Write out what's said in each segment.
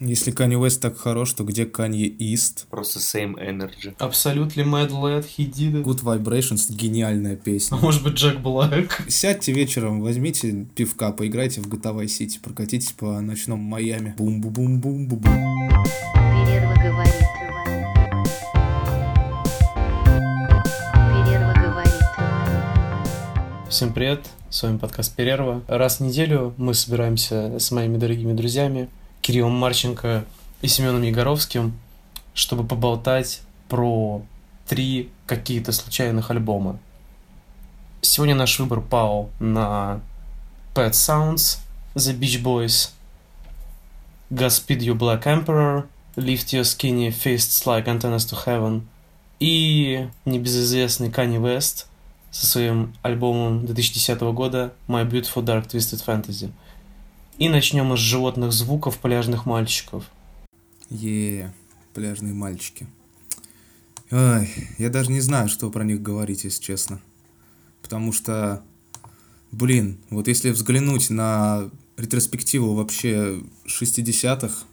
Если Kanye West так хорош, то где Kanye East? Просто same energy. Absolutely Mad Lad, he did it. Good Vibrations, гениальная песня. А может быть Джек Блэк? Сядьте вечером, возьмите пивка, поиграйте в GTA Vice City, прокатитесь по ночному Майами. Бум-бум-бум-бум-бум. Перерва говорит. Перерва говорит. Всем привет, с вами подкаст Перерва. Раз в неделю мы собираемся с моими дорогими друзьями Кириллом Марченко и Семеном Егоровским, чтобы поболтать про три какие-то случайных альбома. Сегодня наш выбор пал на Pet Sounds, The Beach Boys, Godspeed You Black Emperor, Lift Your Skinny Fists Like Antennas to Heaven и небезызвестный Kanye West со своим альбомом 2010 года My Beautiful Dark Twisted Fantasy. И начнем с животных звуков пляжных мальчиков. Е, пляжные мальчики. Ой, я даже не знаю, что про них говорить, если честно. Потому что, блин, вот если взглянуть на ретроспективу вообще 60-х,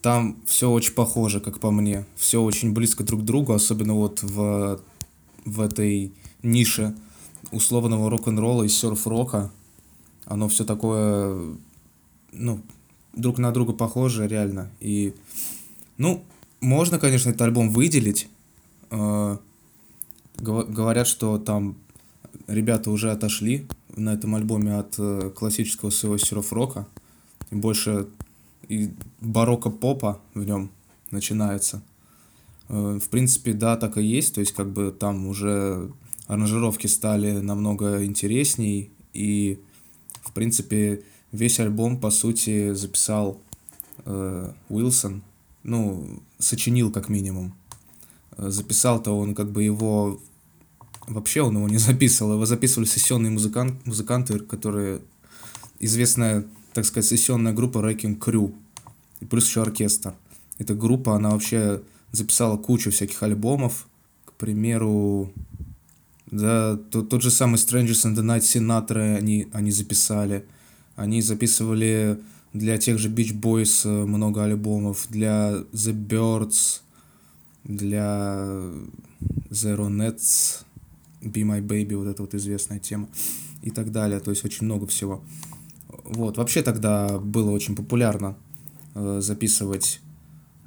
там все очень похоже, как по мне. Все очень близко друг к другу, особенно вот в, в этой нише условного рок-н-ролла и серф-рока. Оно все такое, ну, друг на друга похоже, реально. И, ну, можно, конечно, этот альбом выделить. Гова- говорят, что там ребята уже отошли на этом альбоме от э, классического своего серф-рока. И больше и барокко-попа в нем начинается. Э, В принципе, да, так и есть. То есть, как бы там уже аранжировки стали намного интересней. И, в принципе, весь альбом, по сути, записал э, Уилсон. Ну, сочинил как минимум. Э, Записал-то он как бы его... Вообще он его не записывал. Его записывали сессионные музыкан... музыканты, которые... Известная, так сказать, сессионная группа Wrecking Crew. И плюс еще оркестр. Эта группа, она вообще записала кучу всяких альбомов. К примеру, да, тот, тот же самый Strangers in the Night Sinatra они, они записали. Они записывали для тех же Beach Boys э, много альбомов, для The Birds, для Zero Nets, Be My Baby, вот эта вот известная тема и так далее. То есть очень много всего. Вот, вообще тогда было очень популярно э, записывать,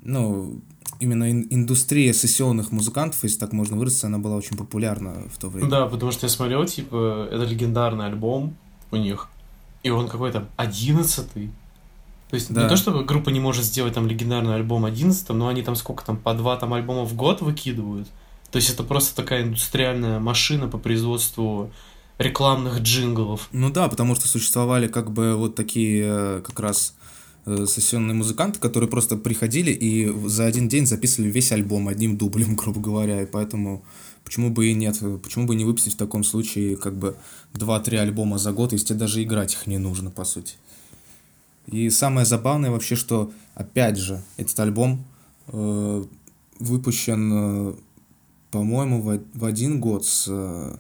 ну, именно ин- индустрия сессионных музыкантов, если так можно выразиться, она была очень популярна в то время. Да, потому что я смотрел, типа, это легендарный альбом у них, и он какой-то одиннадцатый. То есть Да. не то, чтобы группа не может сделать там легендарный альбом одиннадцатым, но они там сколько там, по два там альбома в год выкидывают. То есть это просто такая индустриальная машина по производству рекламных джинглов. Ну да, потому что существовали как бы вот такие э, как раз сессионные музыканты, которые просто приходили и за один день записывали весь альбом одним дублем, грубо говоря, и поэтому почему бы и нет, почему бы не выпустить в таком случае как бы 2-3 альбома за год, если тебе даже играть их не нужно, по сути. И самое забавное вообще, что, опять же, этот альбом э, выпущен, э, по-моему, в, в один год с э,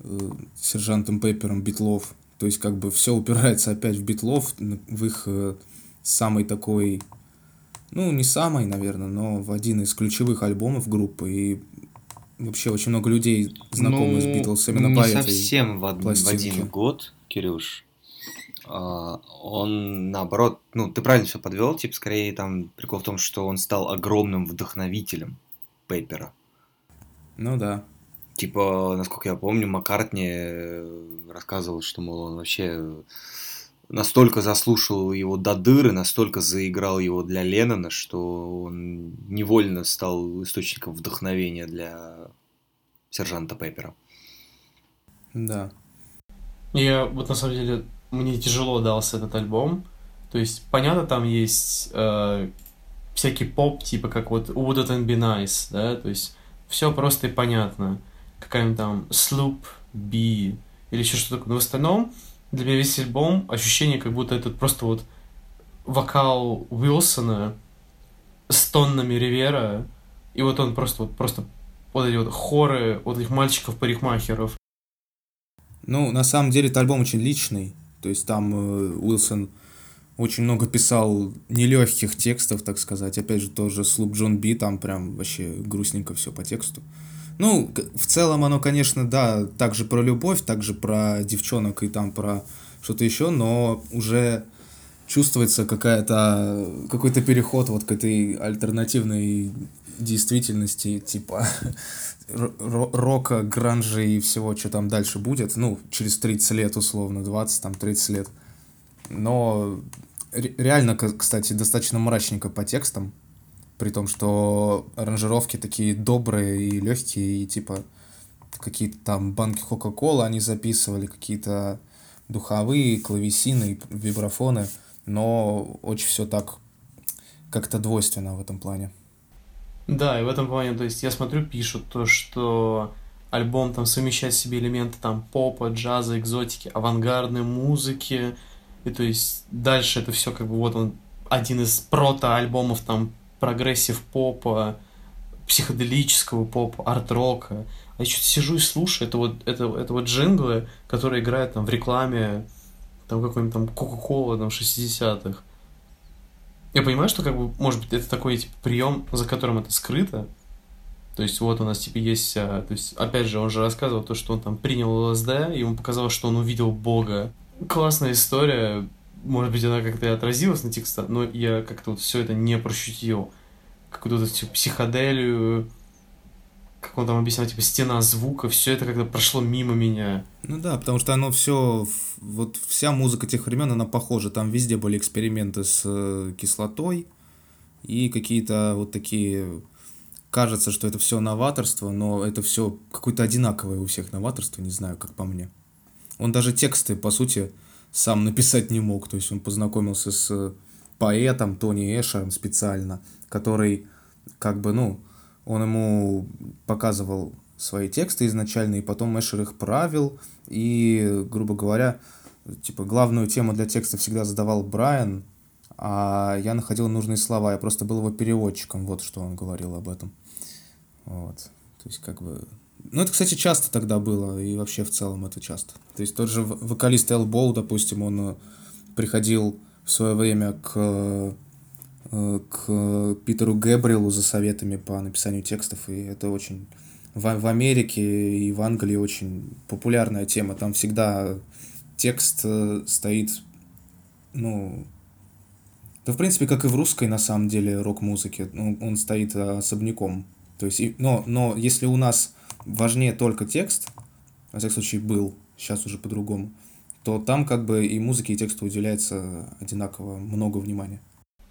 э, сержантом Пеппером Битлов. То есть, как бы все упирается опять в Битлов, в их э, самый такой, ну, не самый, наверное, но в один из ключевых альбомов группы. И вообще очень много людей знакомы с Ну, Битлз именно не по этой совсем в, од- в один год, Кирюш. А, Он, наоборот, ну, ты правильно все подвел, типа, скорее там прикол в том, что он стал огромным вдохновителем Пейпера. Ну да. Типа, насколько я помню, Маккартни э, рассказывал, что, мол, он вообще настолько заслушал его до дыры, настолько заиграл его для Леннона, что он невольно стал источником вдохновения для сержанта Пеппера. Да. Я вот на самом деле мне тяжело дался этот альбом. То есть, понятно, там есть э, всякий поп, типа как вот Would It Be Nice, да, то есть все просто и понятно. Какая-нибудь там Sloop, B или еще что-то такое. Но в остальном для меня весь альбом ощущение, как будто это просто вот вокал Уилсона с тоннами Ривера, и вот он просто вот просто вот эти вот хоры вот этих мальчиков-парикмахеров. Ну, на самом деле, это альбом очень личный. То есть там э, Уилсон очень много писал нелегких текстов, так сказать. Опять же, тоже слуп Джон Би, там прям вообще грустненько все по тексту. Ну, в целом оно, конечно, да, также про любовь, также про девчонок и там про что-то еще, но уже чувствуется какая-то какой-то переход вот к этой альтернативной действительности, типа ро- ро- рока, гранжа и всего, что там дальше будет, ну, через 30 лет условно, 20, там, 30 лет. Но ре- реально, кстати, достаточно мрачненько по текстам, при том, что аранжировки такие добрые и легкие, и типа какие-то там банки Кока-Колы они записывали, какие-то духовые, клавесины, и вибрафоны, но очень все так как-то двойственно в этом плане. Да, и в этом плане, то есть я смотрю, пишут то, что альбом там совмещает в себе элементы там попа, джаза, экзотики, авангардной музыки, и то есть дальше это все как бы вот он один из прото-альбомов там progressive попа, психоделического попа, арт-рока. А я что-то сижу и слушаю, это вот, это, вот джинглы, которые играют там в рекламе там какой-нибудь там Кока-Кола там 60-х. Я понимаю, что как бы, может быть, это такой типа прием, за которым это скрыто. То есть вот у нас типа есть, а, то есть опять же он же рассказывал то, что он там принял ЛСД, ему показалось, что он увидел Бога. Классная история, может быть, она как-то и отразилась на текстах, но я как-то вот все это не прощутил. Какую-то эту психоделию, как он там объяснял, типа стена звука, все это как-то прошло мимо меня. Ну да, потому что оно все, вот вся музыка тех времен, она похожа. Там везде были эксперименты с э, кислотой и какие-то вот такие... Кажется, что это все новаторство, но это все какое-то одинаковое у всех новаторство, не знаю, как по мне. Он даже тексты, по сути, сам написать не мог. То есть он познакомился с поэтом Тони Эшером специально, который как бы, ну, он ему показывал свои тексты изначально, и потом Эшер их правил, и, грубо говоря, типа, главную тему для текста всегда задавал Брайан, а я находил нужные слова, я просто был его переводчиком, вот что он говорил об этом. Вот. То есть, как бы... Ну, это, кстати, часто тогда было, и вообще в целом это часто. То есть, тот же вокалист Элбоу, допустим, он э, приходил в свое время к, э, к Питеру Гэбриэлу за советами по написанию текстов, и это очень... В, в Америке и в Англии очень популярная тема. Там всегда текст э, стоит, ну, да, в принципе, как и в русской, на самом деле, рок-музыке, ну, он стоит особняком. То есть, и- но, но если у нас важнее только текст, во всяком случае, был, сейчас уже по-другому, то там как бы и музыке, и тексту уделяется одинаково много внимания.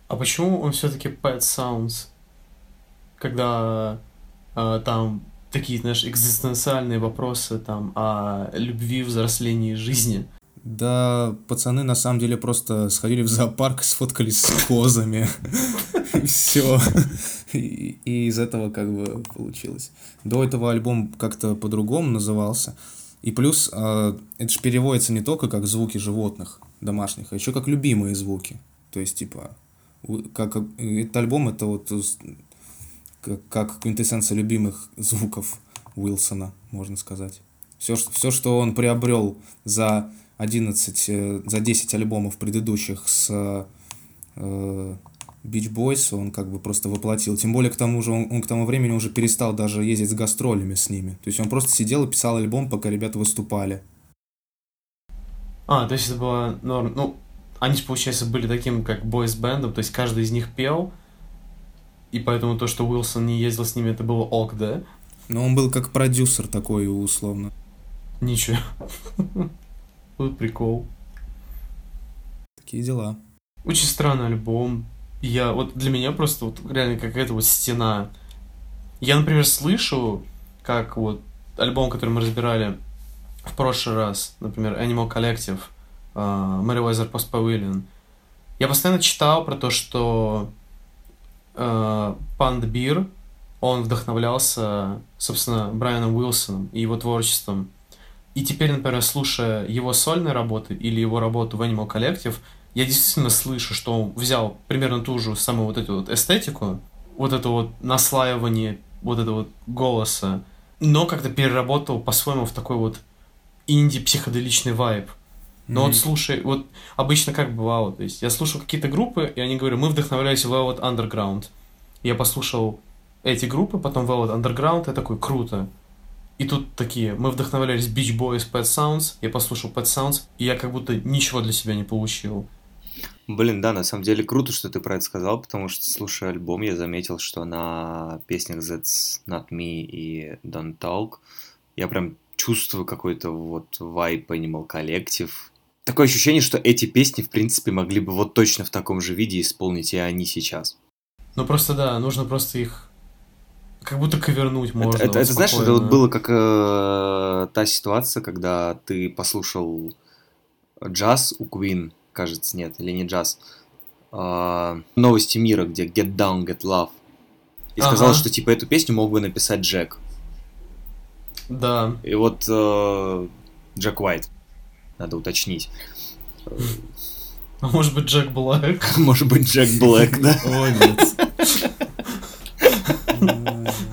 А почему он все-таки Pet Sounds? Когда а, там такие, знаешь, экзистенциальные вопросы там о любви, взрослении жизни. Да, пацаны на самом деле просто сходили в зоопарк, сфоткались с козами. Все. И, из этого как бы получилось. До этого альбом как-то по-другому назывался. И плюс, э, это же переводится не только как звуки животных домашних, а еще как любимые звуки. То есть, типа, как, как- этот альбом это вот как квинтэссенция любимых звуков Уилсона, можно сказать. Все, все, что он приобрел за 11, э, за 10 альбомов предыдущих с э, Beach Boys, он как бы просто воплотил. Тем более, к тому же, он, он к тому времени уже перестал даже ездить с гастролями с ними. То есть он просто сидел и писал альбом, пока ребята выступали. А, то есть это было норм. Ну, они же, получается, были таким, как бойс-бендом, то есть каждый из них пел, и поэтому то, что Уилсон не ездил с ними, это было ок, да? Но он был как продюсер такой, условно. Ничего. Вот прикол. Такие дела. Очень странный альбом. Я вот для меня просто вот реально какая-то вот стена. Я, например, слышу, как вот альбом, который мы разбирали в прошлый раз, например, Animal Collective, Мэривайзер Post Pavilion. Я постоянно читал про то, что Панд Бир, он вдохновлялся, собственно, Брайаном Уилсоном и его творчеством. И теперь, например, слушая его сольные работы или его работу в Animal Collective, я действительно слышу, что он взял примерно ту же самую вот эту вот эстетику, вот это вот наслаивание вот этого вот голоса, но как-то переработал по-своему в такой вот инди-психоделичный вайб. Но вот слушай, вот обычно как бывало, то есть я слушал какие-то группы, и они говорят, мы вдохновлялись Velvet Underground. Я послушал эти группы, потом Velvet Underground, я такой, круто. И тут такие, мы вдохновлялись Beach Boys, Pet Sounds, я послушал Pet Sounds, и я как будто ничего для себя не получил. Блин, да, на самом деле круто, что ты про это сказал, потому что, слушая альбом, я заметил, что на песнях That's Not Me и Don't Talk я прям чувствую какой-то вот вайп Animal Collective. Такое ощущение, что эти песни, в принципе, могли бы вот точно в таком же виде исполнить и они сейчас. Ну просто да, нужно просто их как будто ковернуть Это- можно. это, вот это, знаешь, это вот было как э, та ситуация, когда ты послушал джаз у Queen, кажется, нет, или не джаз, а, новости мира, где Get Down, Get Love, и сказал, Ага. что типа эту песню мог бы написать Джек. Да. И вот э, Джек Уайт, надо уточнить. А может быть Джек Блэк? Может быть, Джек Блэк, да? О, нет.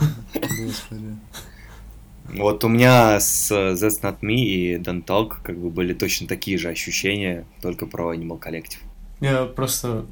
Вот у меня с э, That's Not Me и Don't Talk как бы были точно такие же ощущения, только про Animal Collective. Я просто...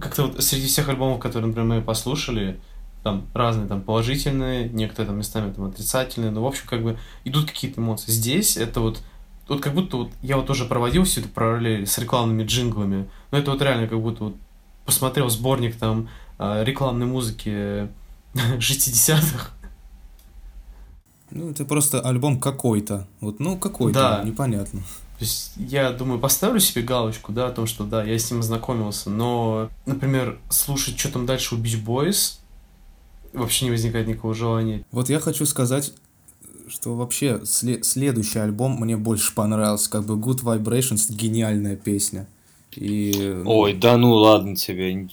Как-то вот среди всех альбомов, которые, например, мы послушали, там разные, там положительные, некоторые там местами там отрицательные, но, в общем, как бы идут какие-то эмоции. Здесь это вот вот как будто вот я вот тоже проводил всю эту параллель с рекламными джинглами, но это вот реально как будто вот посмотрел сборник там а, рекламной музыки 60-х, Ну, это просто альбом какой-то. Вот, ну, какой-то, Да. непонятно. То есть я думаю, поставлю себе галочку, да, о том, что да, я с ним ознакомился, но, например, слушать, что там дальше у Beach Boys, вообще не возникает никакого желания. Вот я хочу сказать, что вообще сле- следующий альбом мне больше понравился. Как бы Good Vibrations гениальная песня. И, ну, Ой, да ну ладно тебе.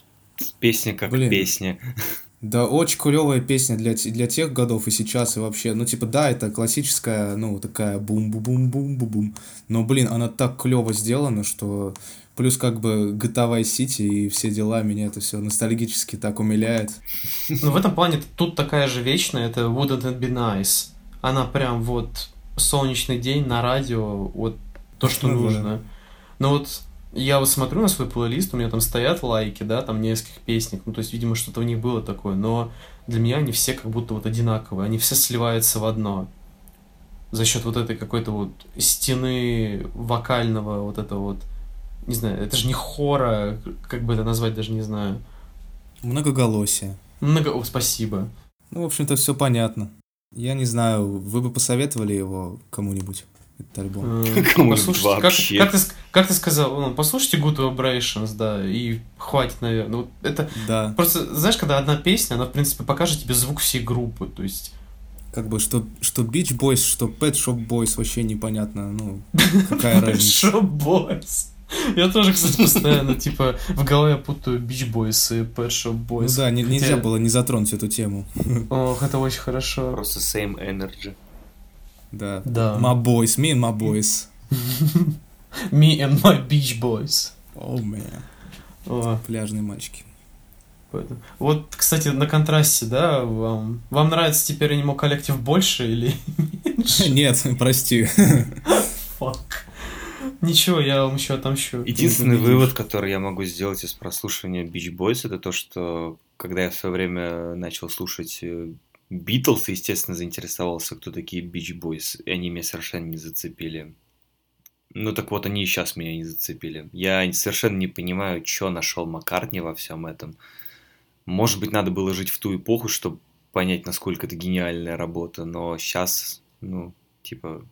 Песня как Блин. песня. Да, очень клевая песня для, для тех годов и сейчас, и вообще. Ну, типа, да, это классическая, ну, такая бум-бум-бум-бум-бум-бум. Но, блин, она так клево сделана, что... Плюс, как бы, GTA Vice City и все дела, меня это все ностальгически так умиляет. Но в этом плане тут такая же вечная, это Wouldn't It Be Nice. Она прям вот солнечный день на радио, вот то, что Ну да. нужно. Но вот я вот смотрю на свой плейлист, у меня там стоят лайки, да, там нескольких песнях, ну, то есть, видимо, что-то в них было такое, но для меня они все как будто вот одинаковые, они все сливаются в одно. За счет вот этой какой-то вот стены вокального вот этого вот, не знаю, это же не хора, как бы это назвать, даже не знаю. Многоголосие. Много... О, спасибо. Ну, в общем-то, все понятно. Я не знаю, вы бы посоветовали его кому-нибудь, этот альбом? Э, послушайте, как- вообще. Как, ты, как ты сказал, ну, послушайте Good Vibrations, да, и хватит, наверное. Вот это Да, просто, знаешь, когда одна песня, она, в принципе, покажет тебе звук всей группы, то есть... как бы, что, что Beach Boys, что Pet Shop Boys, вообще непонятно, ну, какая разница. Shop Boys. Я тоже, кстати, постоянно, типа, в голове путаю Beach Boys и Pet Shop Ну Boys. да, не- нельзя было не затронуть эту тему. Ох, это очень хорошо. Просто same energy. Да. Да. My boys, me and my boys. Me and my Beach Boys. О, oh, О, пляжные мальчики. Вот, кстати, на контрасте, да, вам, вам нравится теперь Animal Collective больше или меньше? Нет, прости. Фак. Ничего, я вам еще отомщу. Единственный вывод, который я могу сделать из прослушивания Beach Boys, это то, что когда я в свое время начал слушать Битлз, естественно, заинтересовался, кто такие Beach Boys, и они меня совершенно не зацепили. Ну так вот, они и сейчас меня не зацепили. Я совершенно не понимаю, что нашел Маккартни во всем этом. Может быть, надо было жить в ту эпоху, чтобы понять, насколько это гениальная работа, но сейчас, ну, типа,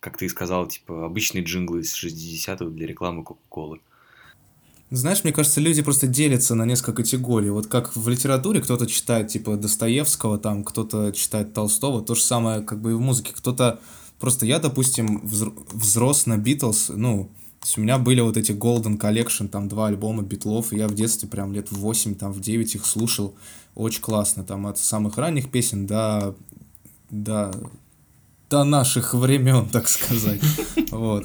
как ты и сказал, типа, обычные джинглы из 60-х для рекламы Кока-Колы. Знаешь, мне кажется, люди просто делятся на несколько категорий. Вот как в литературе кто-то читает, типа, Достоевского, там, кто-то читает Толстого, то же самое, как бы и в музыке. Кто-то... Просто я, допустим, взр- взрос на Битлз, ну, то есть у меня были вот эти Golden Collection, там, два альбома Битлов, и я в детстве прям лет в 8, там, в 9 их слушал. Очень классно, там, от самых ранних песен до... до до наших времен, так сказать. Вот.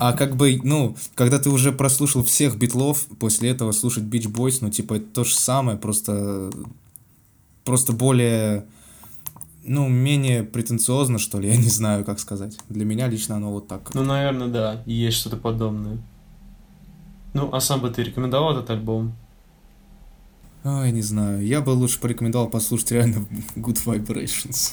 А как бы, ну, когда ты уже прослушал всех битлов, после этого слушать Beach Boys, ну, типа, это то же самое, просто, просто более, ну, менее претенциозно, что ли, я не знаю, как сказать. Для меня лично оно вот так. Ну, наверное, да, есть что-то подобное. Ну, а сам бы ты рекомендовал этот альбом? Ой, не знаю. Я бы лучше порекомендовал послушать реально Good Vibrations.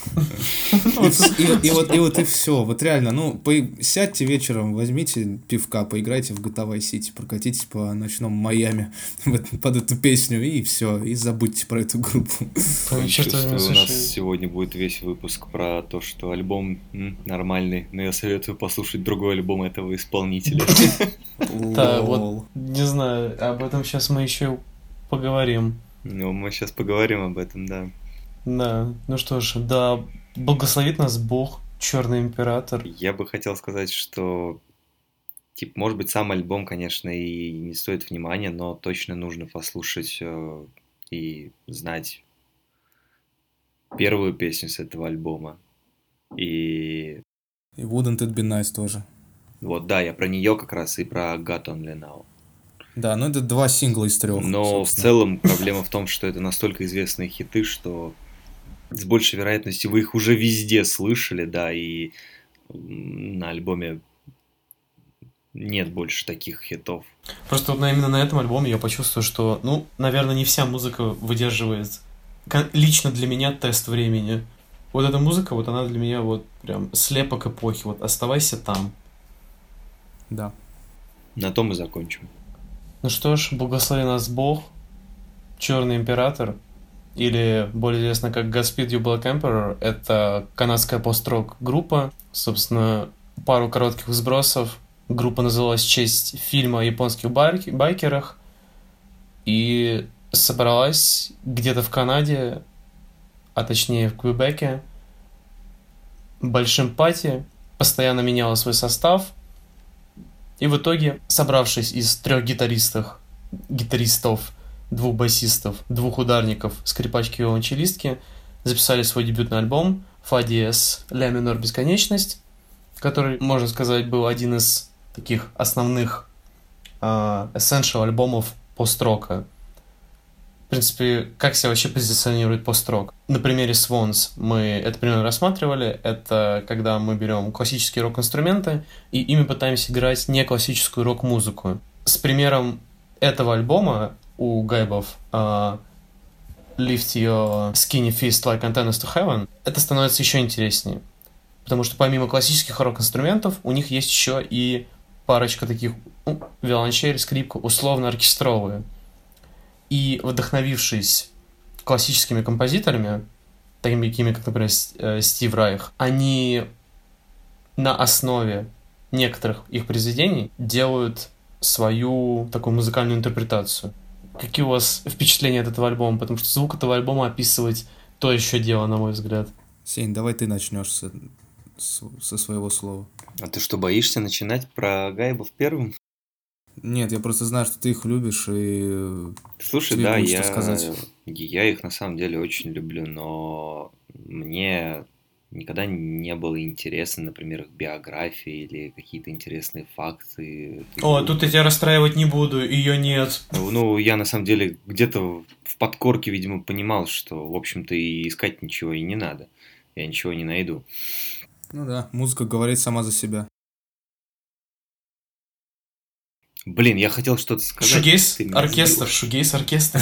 И вот и вот и все. Вот реально, ну, сядьте вечером, возьмите пивка, поиграйте в GTA Vice City, прокатитесь по ночному Майами под эту песню, и все, и забудьте про эту группу. У нас сегодня будет весь выпуск про то, что альбом нормальный, но я советую послушать другой альбом этого исполнителя. Да, вот, не знаю, об этом сейчас мы еще поговорим. Ну, мы сейчас поговорим об этом, да. Да, ну что ж, да, благословит нас Бог, Черный Император. Я бы хотел сказать, что, типа, может быть, сам альбом, конечно, и не стоит внимания, но точно нужно послушать э, и знать первую песню с этого альбома. И... И Wouldn't It Be Nice тоже. Вот, да, я про нее как раз и про God Only Now. Да, ну это два сингла из трех. Но собственно. в целом проблема в том, что это настолько известные хиты, что с большей вероятностью вы их уже везде слышали, да, и на альбоме нет больше таких хитов. Просто вот именно на этом альбоме я почувствую, что, ну, наверное, не вся музыка выдерживает лично для меня тест времени. Вот эта музыка, вот она для меня вот прям слепок эпохи. Вот оставайся там. Да. На том и закончим. Ну что ж, благослови нас Бог, Черный Император, или более известно как Godspeed You Black Emperor, это канадская пост-рок группа, собственно, пару коротких сбросов. Группа называлась в честь фильма о японских байк- байкерах и собралась где-то в Канаде, а точнее в Квебеке, большим пати, постоянно меняла свой состав – и в итоге, собравшись из трех гитаристов, гитаристов, двух басистов, двух ударников, скрипачки и виолончелистки, записали свой дебютный альбом «Фа диез ля минор бесконечность», который, можно сказать, был один из таких основных uh, essential альбомов пост-рока – в принципе, как себя вообще позиционирует пост-рок? На примере Swans мы это примерно рассматривали. Это когда мы берем классические рок-инструменты и ими пытаемся играть не классическую рок-музыку. С примером этого альбома у Гайбов uh, Lift Your Skinny Fist Like Antennas to Heaven, это становится еще интереснее. Потому что помимо классических рок-инструментов, у них есть еще и парочка таких ну, виолончель, скрипка, условно-оркестровые – и вдохновившись классическими композиторами, такими как, например, э, Стив Райх, они на основе некоторых их произведений делают свою такую музыкальную интерпретацию. Какие у вас впечатления от этого альбома? Потому что звук этого альбома описывать то еще дело, на мой взгляд. Сень, давай ты начнешь со, со своего слова. А ты что, боишься начинать про Гайбов первым? Нет, я просто знаю, что ты их любишь и... Слушай, да, я... сказать. я их на самом деле очень люблю, но мне никогда не было интересно, например, их биография или какие-то интересные факты. О, тут я тебя расстраивать не буду, ее нет. Ну, я на самом деле где-то в подкорке, видимо, понимал, что, в общем-то, и искать ничего и не надо. Я ничего не найду. Ну да, музыка говорит сама за себя. Блин, я хотел что-то сказать. Шугейс оркестр, шугейс оркестр.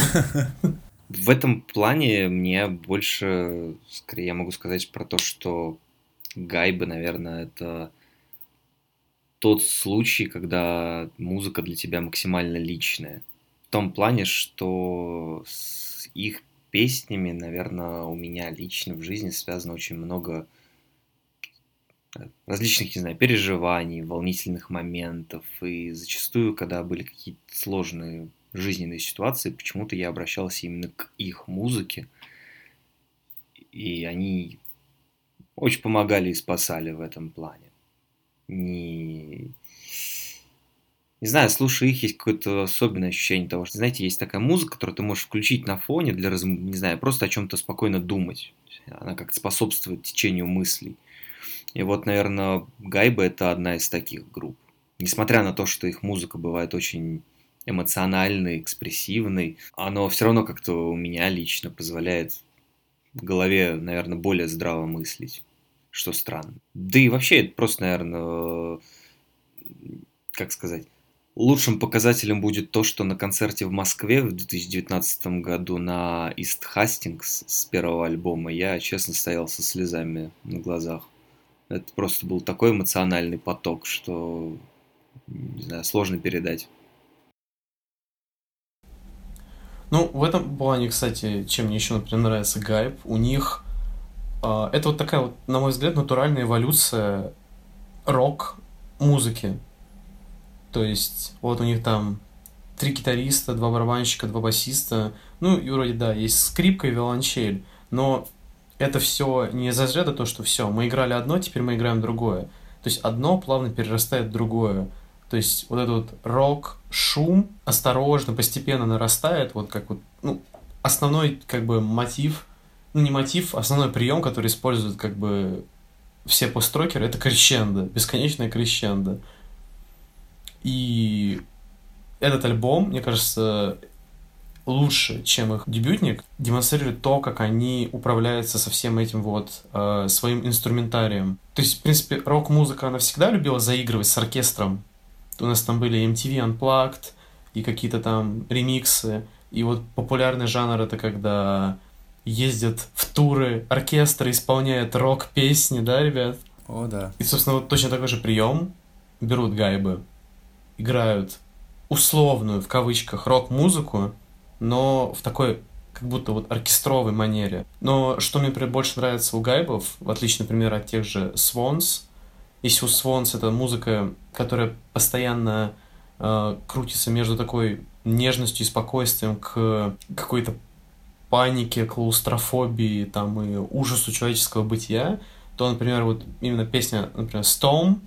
В этом плане мне больше, скорее, я могу сказать про то, что гайбы, наверное, это тот случай, когда музыка для тебя максимально личная. В том плане, что с их песнями, наверное, у меня лично в жизни связано очень много различных, не знаю, переживаний, волнительных моментов. И зачастую, когда были какие-то сложные жизненные ситуации, почему-то я обращался именно к их музыке. И они очень помогали и спасали в этом плане. Не... Не знаю, слушая их, есть какое-то особенное ощущение того, что, знаете, есть такая музыка, которую ты можешь включить на фоне для, не знаю, просто о чем-то спокойно думать. Она как-то способствует течению мыслей. И вот, наверное, Гайба это одна из таких групп. Несмотря на то, что их музыка бывает очень эмоциональной, экспрессивной, оно все равно как-то у меня лично позволяет голове, наверное, более здраво мыслить, что странно. Да и вообще это просто, наверное, как сказать, лучшим показателем будет то, что на концерте в Москве в 2019 году на East Hastings с первого альбома я, честно, стоял со слезами на глазах. Это просто был такой эмоциональный поток, что, не знаю, сложно передать. Ну, в этом плане, кстати, чем мне еще, например, нравится Гайб, у них э, это вот такая вот, на мой взгляд, натуральная эволюция рок-музыки. То есть, вот у них там три гитариста, два барабанщика, два басиста. Ну, и вроде, да, есть скрипка и виолончель. Но это все не из разряда то, что все, мы играли одно, теперь мы играем другое. То есть одно плавно перерастает в другое. То есть вот этот вот рок, шум осторожно, постепенно нарастает, вот как вот, ну, основной как бы мотив, ну не мотив, а основной прием, который используют как бы все построкеры, это крещендо, бесконечное крещендо. И этот альбом, мне кажется, лучше, чем их дебютник, демонстрирует то, как они управляются со всем этим вот э, своим инструментарием. То есть, в принципе, рок-музыка, она всегда любила заигрывать с оркестром. У нас там были MTV Unplugged и какие-то там ремиксы. И вот популярный жанр это когда ездят в туры, оркестры исполняют рок-песни, да, ребят? О, да. И, собственно, вот точно такой же прием. Берут гайбы, играют условную, в кавычках, рок-музыку, но в такой как будто вот оркестровой манере. Но что мне, например, больше нравится у гайбов, в отличие, например, от тех же Swans, если у Swans это музыка, которая постоянно э, крутится между такой нежностью и спокойствием к какой-то панике, клаустрофобии там, и ужасу человеческого бытия, то, например, вот именно песня, например, Storm,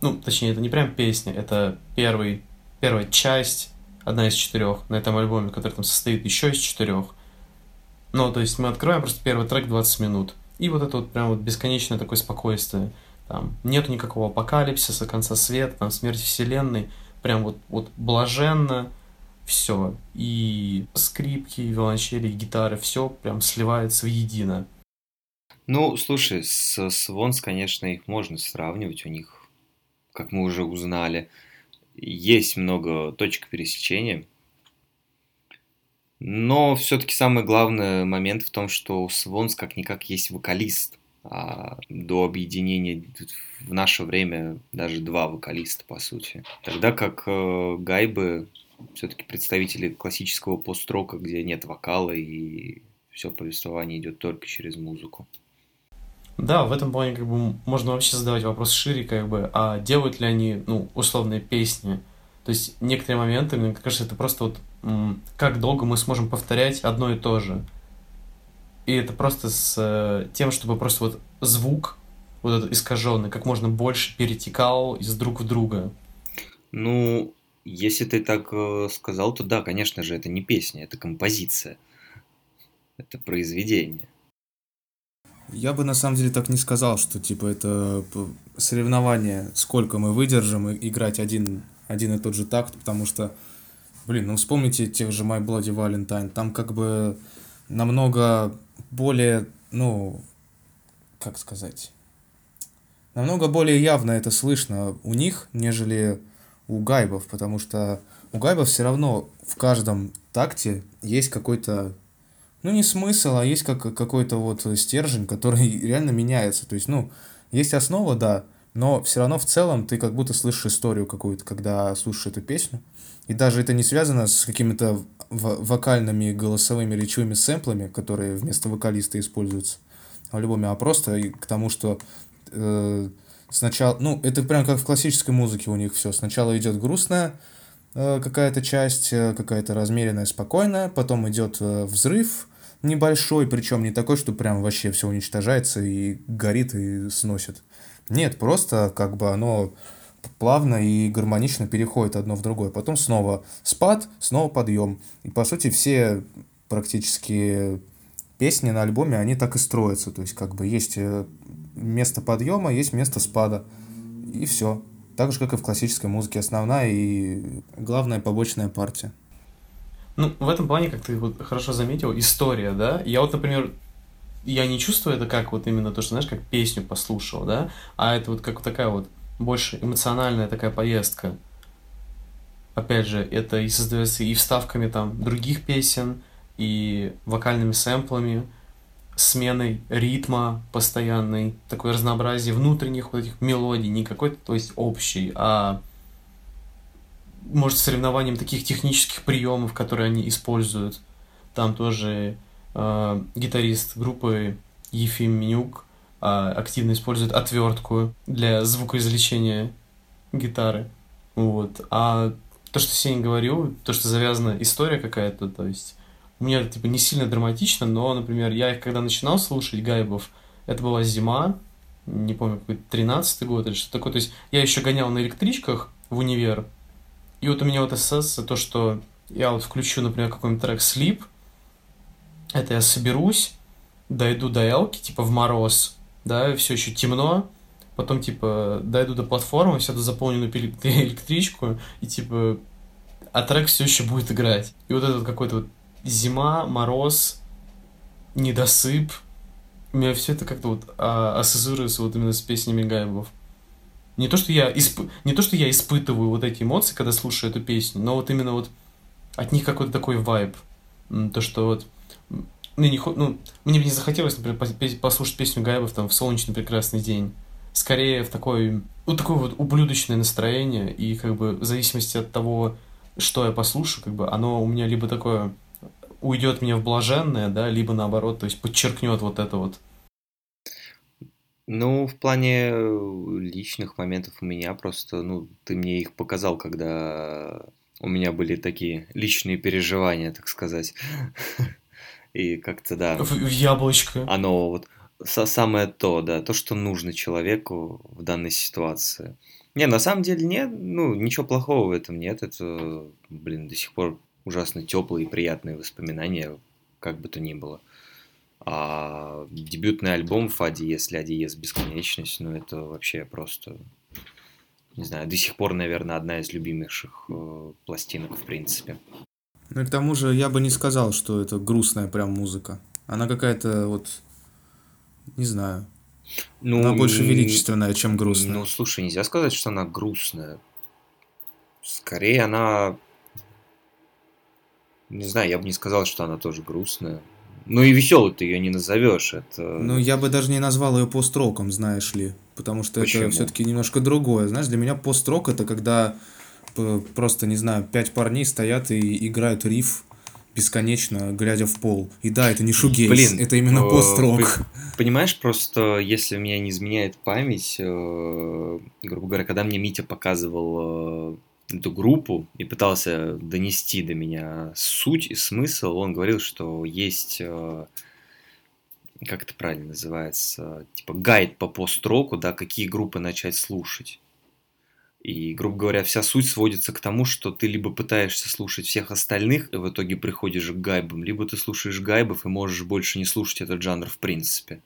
ну, точнее, это не прям песня, это первый, первая часть, одна из четырех на этом альбоме, который там состоит еще из четырех. Ну, то есть мы открываем просто первый трек 20 минут. И вот это вот прям вот бесконечное такое спокойствие. Там нет никакого апокалипсиса, конца света, там смерть вселенной. Прям вот, вот блаженно все. И скрипки, виолончели, гитары, все прям сливается в едино. Ну, слушай, с Свонс, конечно, их можно сравнивать. У них как мы уже узнали, есть много точек пересечения. Но все-таки самый главный момент в том, что у Свонс как-никак есть вокалист. А до объединения в наше время даже два вокалиста, по сути. Тогда как э, Гайбы все-таки представители классического пост-рока, где нет вокала и все повествование идет только через музыку. Да, в этом плане как бы можно вообще задавать вопрос шире, как бы, а делают ли они, ну, условные песни? То есть некоторые моменты, мне кажется, это просто вот как долго мы сможем повторять одно и то же. И это просто с э, тем, чтобы просто вот звук вот этот искаженный как можно больше перетекал из друг в друга. Ну, если ты так э, сказал, то да, конечно же, это не песня, это композиция. Это произведение. Я бы на самом деле так не сказал, что типа это соревнование, сколько мы выдержим играть один, один и тот же такт, потому что, блин, ну вспомните тех же My Bloody Valentine, там как бы намного более, ну, как сказать, намного более явно это слышно у них, нежели у гайбов, потому что у гайбов все равно в каждом такте есть какой-то ну, не смысл, а есть как, какой-то вот стержень, который реально меняется. То есть, ну, есть основа, да, но все равно в целом ты как будто слышишь историю какую-то, когда слушаешь эту песню. И даже это не связано с какими-то вокальными голосовыми речевыми сэмплами, которые вместо вокалиста используются в альбоме, а просто к тому, что э, сначала, ну, это прям как в классической музыке у них все. Сначала идет грустная какая-то часть, э, какая-то размеренная, спокойная, потом идет э, взрыв, небольшой, причем не такой, что прям вообще все уничтожается и горит и сносит. Нет, просто как бы оно плавно и гармонично переходит одно в другое. Потом снова спад, снова подъем. И по сути все практически песни на альбоме, они так и строятся. То есть как бы есть э, место подъема, есть место спада. И все. Так же, как и в классической музыке. Основная и главная побочная партия. Ну, в этом плане, как ты вот хорошо заметил, история, да? Я вот, например, я не чувствую это как вот именно то, что, знаешь, как песню послушал, да, а это вот как такая вот больше эмоциональная такая поездка. Опять же, это и создается и вставками там других песен, и вокальными сэмплами, сменой ритма постоянной, такое разнообразие внутренних вот этих мелодий, не какой-то, то есть общий, а может соревнованием таких технических приемов, которые они используют. Там тоже э, гитарист группы Ефим Менюк э, активно использует отвертку для звукоизвлечения гитары. Вот. А то, что Сеня говорил, то, что завязана история какая-то, то есть меня типа не сильно драматично, но, например, я их когда начинал слушать Гайбов, это была зима, не помню, какой 13 год или что такое. То есть я еще гонял на электричках в универ. И вот у меня вот ассоциация то, что я вот включу, например, какой-нибудь трек Sleep, это я соберусь, дойду до Элки, типа в мороз, да, все еще темно, потом, типа, дойду до платформы, сяду заполненную электричку, и, типа, а трек все еще будет играть. И вот этот какой-то вот зима, мороз, недосып. У меня все это как-то вот а, ассоциируется вот именно с песнями Гаевов. Не то, что я исп... не то, что я испытываю вот эти эмоции, когда слушаю эту песню, но вот именно вот от них какой-то такой вайб. То, что вот мне не, ну, мне бы не захотелось, например, послушать песню Гаевов там в солнечный прекрасный день. Скорее в такой, вот такое вот ублюдочное настроение, и как бы в зависимости от того, что я послушаю, как бы оно у меня либо такое уйдет мне в блаженное, да, либо наоборот, то есть подчеркнет вот это вот. Ну, в плане э, личных моментов у меня просто, ну, ты мне их показал, когда у меня были такие личные переживания, так сказать. И как-то, да. В, в яблочко. Оно вот самое то, да, то, что нужно человеку в данной ситуации. Не, на самом деле нет, ну, ничего плохого в этом нет. Это, блин, до сих пор ужасно теплые и приятные воспоминания, как бы то ни было. А дебютный альбом Фа диез, Ля диез, Бесконечность, ну это вообще просто, не знаю, до сих пор, наверное, одна из любимейших э, пластинок, в принципе. Ну и к тому же я бы не сказал, что это грустная прям музыка. Она какая-то вот, не знаю, ну, она больше величественная, чем грустная. Ну, слушай, нельзя сказать, что она грустная. Скорее, она не знаю, я бы не сказал, что она тоже грустная. Ну и веселой ты ее не назовешь. Это... Ну, я бы даже не назвал ее пост-роком, знаешь ли. Потому что Почему? это все-таки немножко другое. Знаешь, для меня пост-рок это когда просто, не знаю, пять парней стоят и играют риф бесконечно, глядя в пол. И да, это не шугейс, Блин, это именно э, пост-рок. Понимаешь, просто если меня не изменяет память, э, грубо говоря, когда мне Митя показывал э, эту группу и пытался донести до меня суть и смысл, он говорил, что есть, э, как это правильно называется, типа гайд по построку, да, какие группы начать слушать. И, грубо говоря, вся суть сводится к тому, что ты либо пытаешься слушать всех остальных, и в итоге приходишь к гайбам, либо ты слушаешь гайбов и можешь больше не слушать этот жанр в принципе.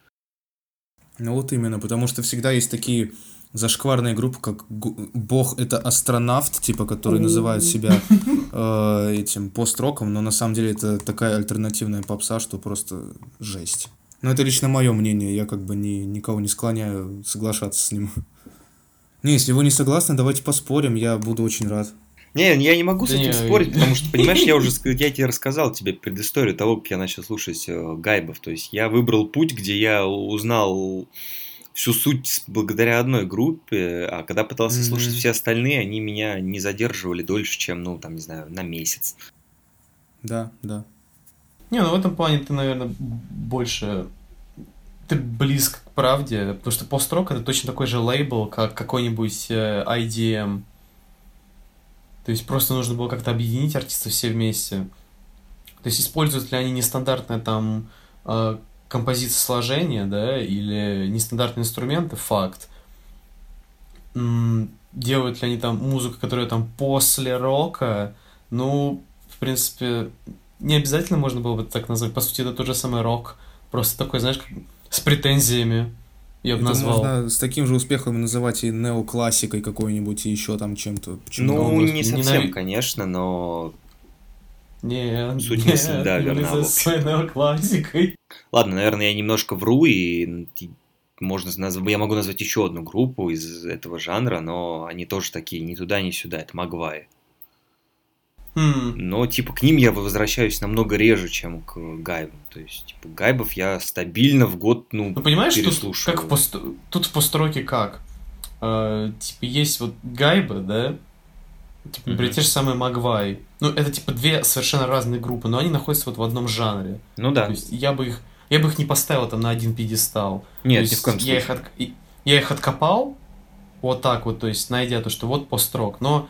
Ну вот именно, потому что всегда есть такие зашкварная группа, как Бог это астронавт, типа, который называет себя э, этим пост-роком, но на самом деле это такая альтернативная попса, что просто жесть. Но это лично мое мнение, я как бы ни, никого не склоняю соглашаться с ним. Не, если вы не согласны, давайте поспорим, я буду очень рад. Не, я не могу с этим спорить, потому что, понимаешь, я уже я тебе рассказал тебе предысторию того, как я начал слушать э, Гайбов. То есть я выбрал путь, где я узнал всю суть благодаря одной группе, а когда пытался mm-hmm. слушать все остальные, они меня не задерживали дольше, чем, ну, там, не знаю, на месяц. Да, да. Не, ну в этом плане ты, наверное, больше ты близко к правде, потому что пост-рок это точно такой же лейбл, как какой-нибудь э, IDM. То есть просто нужно было как-то объединить артистов все вместе. То есть используют ли они нестандартное там э, композиция сложения, да, или нестандартные инструменты, факт. Делают ли они там музыку, которая там после рока, ну, в принципе, не обязательно можно было бы так назвать. По сути, это тот же самый рок, просто такой, знаешь, как с претензиями. Я бы назвал. можно с таким же успехом называть и неоклассикой какой-нибудь, и еще там чем-то. Почему ну, не совсем, Ненав... конечно, но Нет, Суть нет, мысли, да, верна, за своей классикой. Ладно, наверное, я немножко вру, и можно назв- я могу назвать еще одну группу из этого жанра, но они тоже такие ни туда, ни сюда. Это Магвай. Хм, Но, типа, к ним я возвращаюсь намного реже, чем к Гайбам. То есть, типа, Гайбов я стабильно в год, ну, Ну, понимаешь, тут как в пост... тут в построке как? Э, типа, есть вот Гайба, да? Типа, те же самые Магвай. Ну, это, типа, две совершенно разные группы, но они находятся вот в одном жанре. Ну да. То есть, я бы их... Я бы их не поставил там на один пьедестал. Нет, То ни есть, в коем я их, случае. от- я их откопал, вот так вот, то есть, найдя то, что вот пост-рок. Но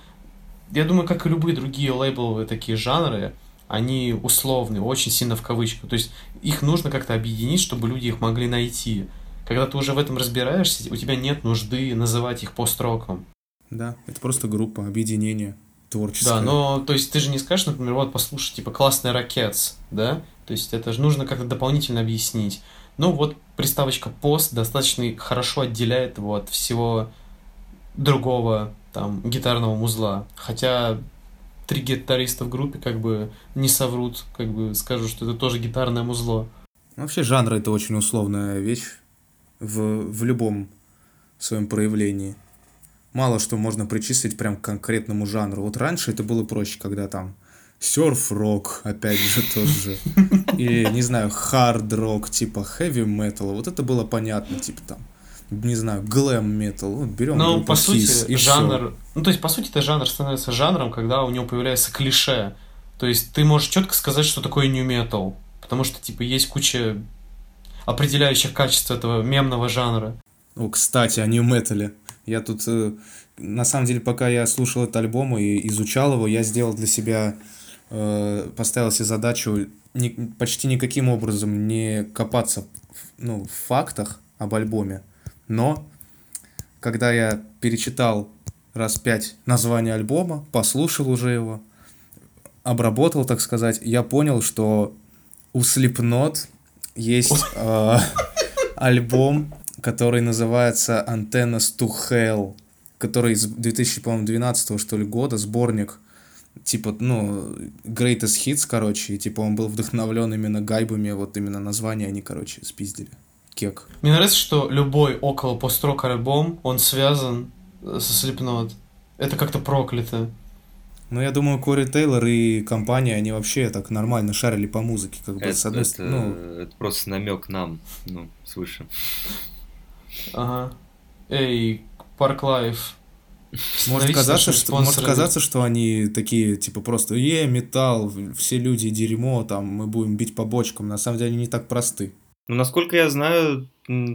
я думаю, как и любые другие лейбловые такие жанры, они условные, очень сильно в кавычках. То есть их нужно как-то объединить, чтобы люди их могли найти. Когда ты уже в этом разбираешься, у тебя нет нужды называть их пост-роком. Да, это просто группа, объединение творческое. Да, но то есть ты же не скажешь, например, вот послушай, типа классный ракетс, да? То есть это же нужно как-то дополнительно объяснить. Ну вот приставочка пост достаточно хорошо отделяет его от всего другого там гитарного музла. Хотя три гитариста в группе как бы не соврут, как бы скажут, что это тоже гитарное музло. Вообще жанр это очень условная вещь в, в любом своем проявлении. Мало что можно причислить прям к конкретному жанру. Вот раньше это было проще, когда там серф-рок, опять же, тот же. Или, не знаю, хард-рок, типа heavy metal. Вот это было понятно, типа там, не знаю, глэм метал. Вот берем Ну, по сути, Kiss, и жанр... Ну, то есть, по сути, это жанр становится жанром, когда у него появляется клише. То есть, ты можешь четко сказать, что такое new metal. Потому что, типа, есть куча определяющих качеств этого мемного жанра. О, кстати, о нью метале. Я тут, э, на самом деле, пока я слушал этот альбом и изучал его, я сделал для себя, э, поставил себе задачу ни- почти никаким образом не копаться в, ну, в фактах об альбоме. Но, когда я перечитал раз пять название альбома, послушал уже его, обработал, так сказать, я понял, что у Slipknot есть э, альбом, который называется Antennas to Hell, который из 2012 что ли года, сборник, типа, ну, Greatest Hits, короче, и типа он был вдохновлен именно гайбами, вот именно название они, короче, спиздили. Кек. Мне нравится, что любой около пост-рок альбом, он связан э, со Slipknot. Это как-то проклято. Ну, я думаю, Кори Тейлор и компания, они вообще так нормально шарили по музыке, как бы, Это, с одной это- стороны, ну, это просто намек нам, ну, свыше. Ага. Эй, Parklife. Может казаться, что, может казаться, что они такие, типа, просто, е, металл, все люди дерьмо, там, мы будем бить по бочкам. На самом деле они не так просты. Ну, насколько я знаю,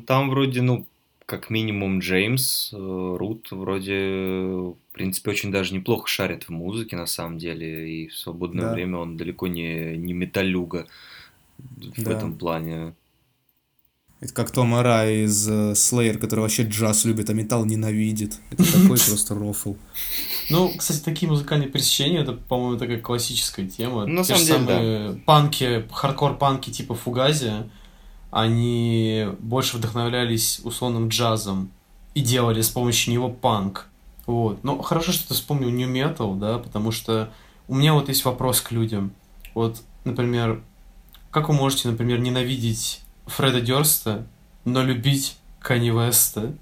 там вроде, ну, как минимум Джеймс э, Рут вроде, в принципе, очень даже неплохо шарит в музыке, на самом деле, и в свободное Да. время он далеко не, не металюга в Да. этом плане. Это как Том Ара из э, Slayer, который вообще джаз любит, а металл ненавидит. Это такой просто рофл. Ну, кстати, такие музыкальные пересечения, это, по-моему, такая классическая тема. Ну, на Те же самом деле, самые панки, хардкор-панки типа Фугази, они больше вдохновлялись условным джазом и делали с помощью него панк. Вот. Но хорошо, что ты вспомнил New Metal, да, потому что у меня вот есть вопрос к людям. Вот, например, как вы можете, например, ненавидеть Фреда Дёрста, но любить Канни Веста?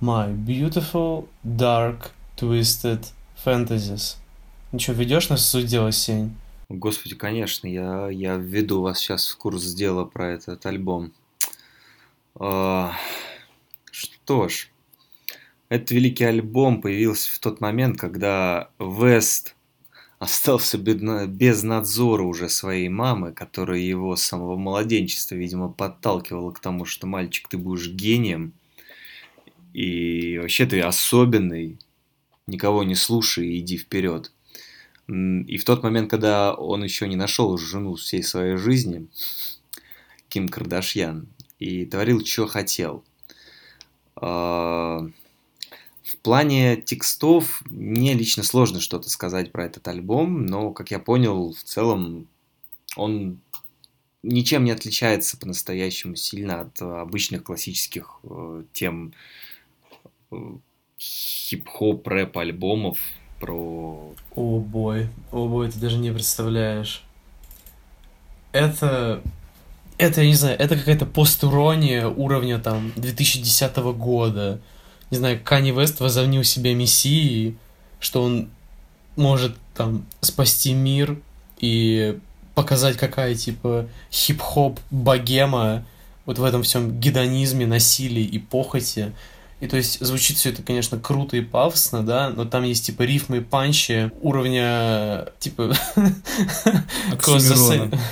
My beautiful, dark, twisted fantasies. Ну что, ведешь нас в суть дела, Сень? Господи, конечно, я, я введу вас сейчас в курс дела про этот альбом. А, Что ж, этот великий альбом появился в тот момент, когда Вест остался без надзора уже своей мамы, которая его с самого младенчества, видимо, подталкивала к тому, что мальчик, ты будешь гением, и вообще ты особенный, никого не слушай и иди вперед. И в тот момент, когда он еще не нашел жену всей своей жизни, Ким Кардашьян, и творил, что хотел. В плане текстов мне лично сложно что-то сказать про этот альбом, но, как я понял, в целом он ничем не отличается по-настоящему сильно от э, обычных классических э, тем э, хип-хоп рэп альбомов про... О бой, о бой, ты даже не представляешь. Это, это, я не знаю, это какая-то постурония уровня там 2010 года. Не знаю, Канни Вест возомнил себя мессией, что он может там спасти мир и показать, какая типа хип-хоп богема вот в этом всем гедонизме, насилии и похоти. И то есть звучит все это, конечно, круто и пафосно, да, но там есть типа рифмы и панчи уровня типа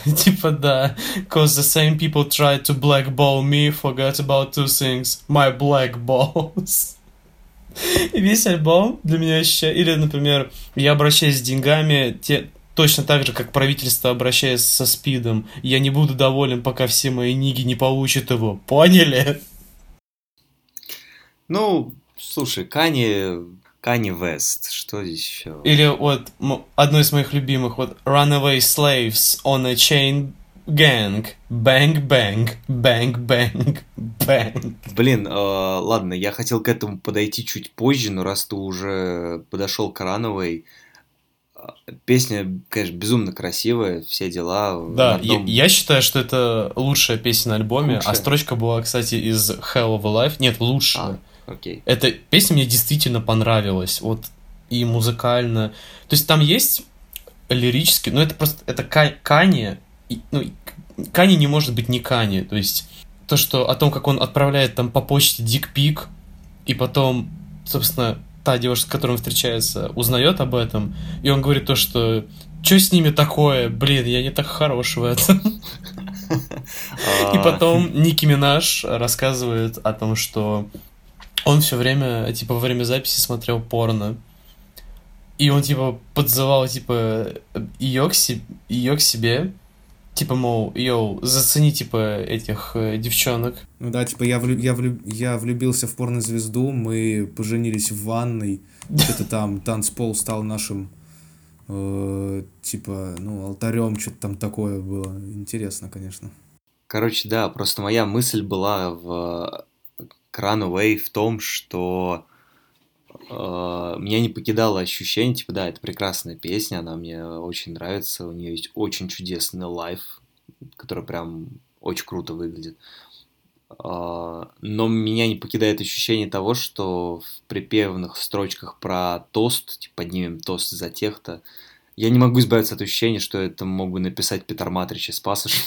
типа да, cause the same people tried to blackball me, forgot about two things, my black balls. И весь альбом для меня ощущает... Или, например, я обращаюсь с деньгами те, точно так же, как правительство обращается со спидом. Я не буду доволен, пока все мои ниги не получат его. Поняли? Ну, слушай, Кани... Кани Вест, что здесь еще? Или вот одно из моих любимых, вот Runaway Slaves on a Chain Gang. Bang, bang, bang, bang, bang. Блин, э, ладно, я хотел к этому подойти чуть позже, но раз ты уже подошел к Рановой, э, песня, конечно, безумно красивая, все дела. Да, одном- я, я считаю, что это лучшая песня на альбоме, а Лучшая? строчка была, кстати, из Hell of a Life. Нет, лучшая. А, окей. Эта песня мне действительно понравилась. Вот и музыкально. То есть там есть лирически, но это просто это Ка- Кани. и- Ну, и Кани не может быть не Кани. То есть то, что о том, как он отправляет там по почте дикпик, и потом, собственно, та девушка, с которой он встречается, узнает об этом, и он говорит то, что что с ними такое? Блин, я не так хорош в этом. И А, потом Ники Минаж рассказывает о том, что он все время, типа, во время записи смотрел порно. И он, типа, подзывал, типа, ее к, се- ее к себе. Типа, мол, йоу, зацени, типа, этих э, девчонок. Ну да, типа я, влю- я, влю- я влюбился в порнозвезду, мы поженились в ванной, что-то там танцпол стал нашим, э, типа, ну, алтарем, что-то там такое было. Интересно, конечно. Короче, да, просто моя мысль была в Runaway в том, что э, меня не покидало ощущение, типа, да, это прекрасная песня, она мне очень нравится, у нее есть очень чудесный лайф, который прям очень круто выглядит. Э, но меня не покидает ощущение того, что в припевных строчках про тост, типа, поднимем тост за тех-то, я не могу избавиться от ощущения, что это мог бы написать Петар Мартич из Пасош.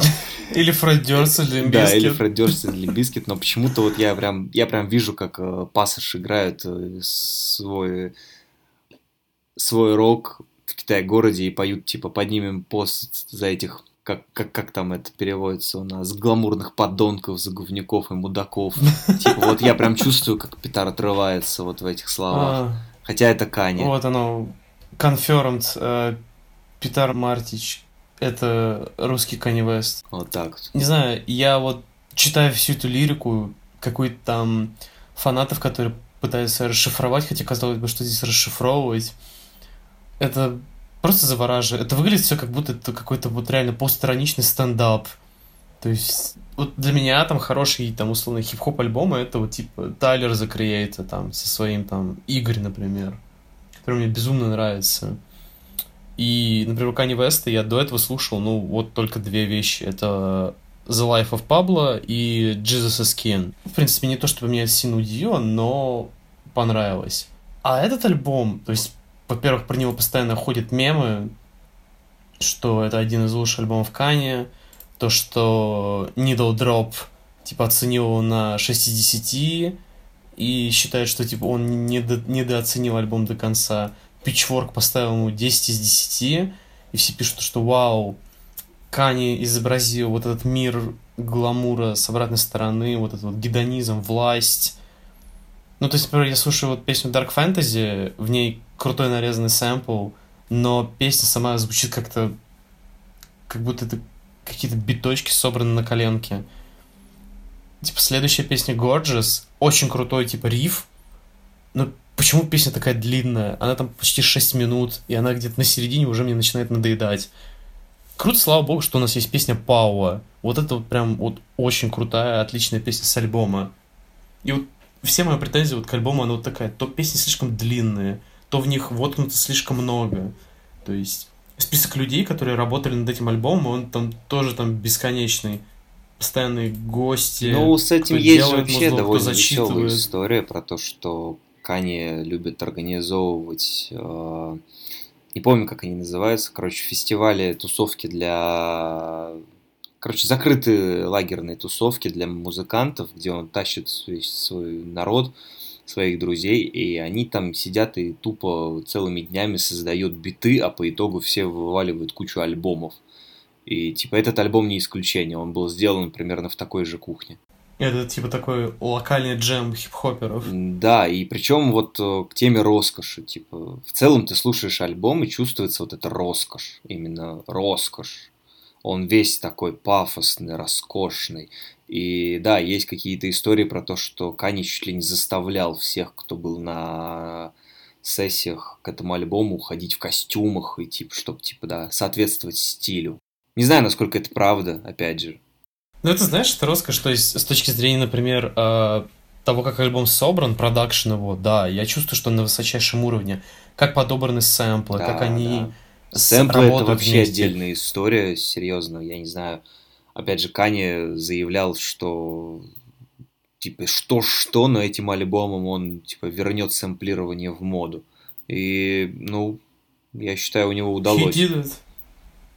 Или Фред Дёрст, или Да, или Limp Bizkit. Фред Дёрст, или Bizkit, но почему-то вот я прям, я прям вижу, как э, Пасош играют э, свой, свой рок в Китае-городе и поют, типа, поднимем тост за этих, как, как, как там это переводится у нас, гламурных подонков, за говнюков и мудаков. Типа, вот я прям чувствую, как Петар отрывается вот в этих словах. А, Хотя это Кани. Вот оно, confirmed. э, Питар Мартич. Это русский Канни Вест. Вот так вот. Не знаю, я вот читаю всю эту лирику, какой-то там фанатов, которые пытаются расшифровать, хотя казалось бы, что здесь расшифровывать. Это просто завораживает. Это выглядит все как будто это какой-то вот реально постраничный стендап. То есть, вот для меня там хороший, там, условно, хип-хоп альбомы, это вот типа Тайлер The Creator, там, со своим там Игорь, например, который мне безумно нравится. И, например, у Kanye West я до этого слушал, ну, вот только две вещи. Это The Life of Pablo и Jesus is King. В принципе, не то, чтобы меня сильно удивило, но понравилось. А этот альбом, то есть, во-первых, про него постоянно ходят мемы, что это один из лучших альбомов Кани, то, что Needle Drop, типа, оценил на 6 из 10, и считает, что, типа, он недо- недооценил альбом до конца. Pitchfork поставил ему 10 из 10, и все пишут, что вау, Кани изобразил вот этот мир гламура с обратной стороны, вот этот вот гедонизм, власть. Ну, то есть, например, я слушаю вот песню Dark Fantasy, в ней крутой нарезанный сэмпл, но песня сама звучит как-то, как будто это какие-то биточки собраны на коленке. Типа, следующая песня Gorgeous, очень крутой, типа, риф, но почему песня такая длинная? Она там почти 6 минут, и она где-то на середине уже мне начинает надоедать. Круто, слава богу, что у нас есть песня Пауа. Вот это вот прям вот очень крутая, отличная песня с альбома. И вот все мои претензии вот к альбому, она вот такая, то песни слишком длинные, то в них воткнуто слишком много. То есть список людей, которые работали над этим альбомом, он там тоже там бесконечный. Постоянные гости. Ну, с этим есть же вообще музло, довольно веселая история про то, что Кани любит организовывать, э, не помню, как они называются, короче, фестивали, тусовки для, короче, закрытые лагерные тусовки для музыкантов, где он тащит весь свой народ, своих друзей, и они там сидят и тупо целыми днями создают биты, а по итогу все вываливают кучу альбомов. И типа этот альбом не исключение, он был сделан примерно в такой же кухне. Это типа такой локальный джем хип-хоперов. Да, и причем вот э, к теме роскоши, типа, в целом ты слушаешь альбом и чувствуется вот эта роскошь, именно роскошь. Он весь такой пафосный, роскошный. И да, есть какие-то истории про то, что Кани чуть ли не заставлял всех, кто был на сессиях к этому альбому, ходить в костюмах и типа, чтобы, типа, да, соответствовать стилю. Не знаю, насколько это правда, опять же. Ну, это, знаешь, это роскошь, то есть с точки зрения, например, э, того, как альбом собран, продакшн его, да, я чувствую, что он на высочайшем уровне. Как подобраны сэмплы, Да, как они да. Сэмплы это вообще вместе. отдельная история, серьезно, я не знаю. Опять же, Кани заявлял, что типа что-что, но этим альбомом он типа вернет сэмплирование в моду. И, ну, я считаю, у него He удалось. did it.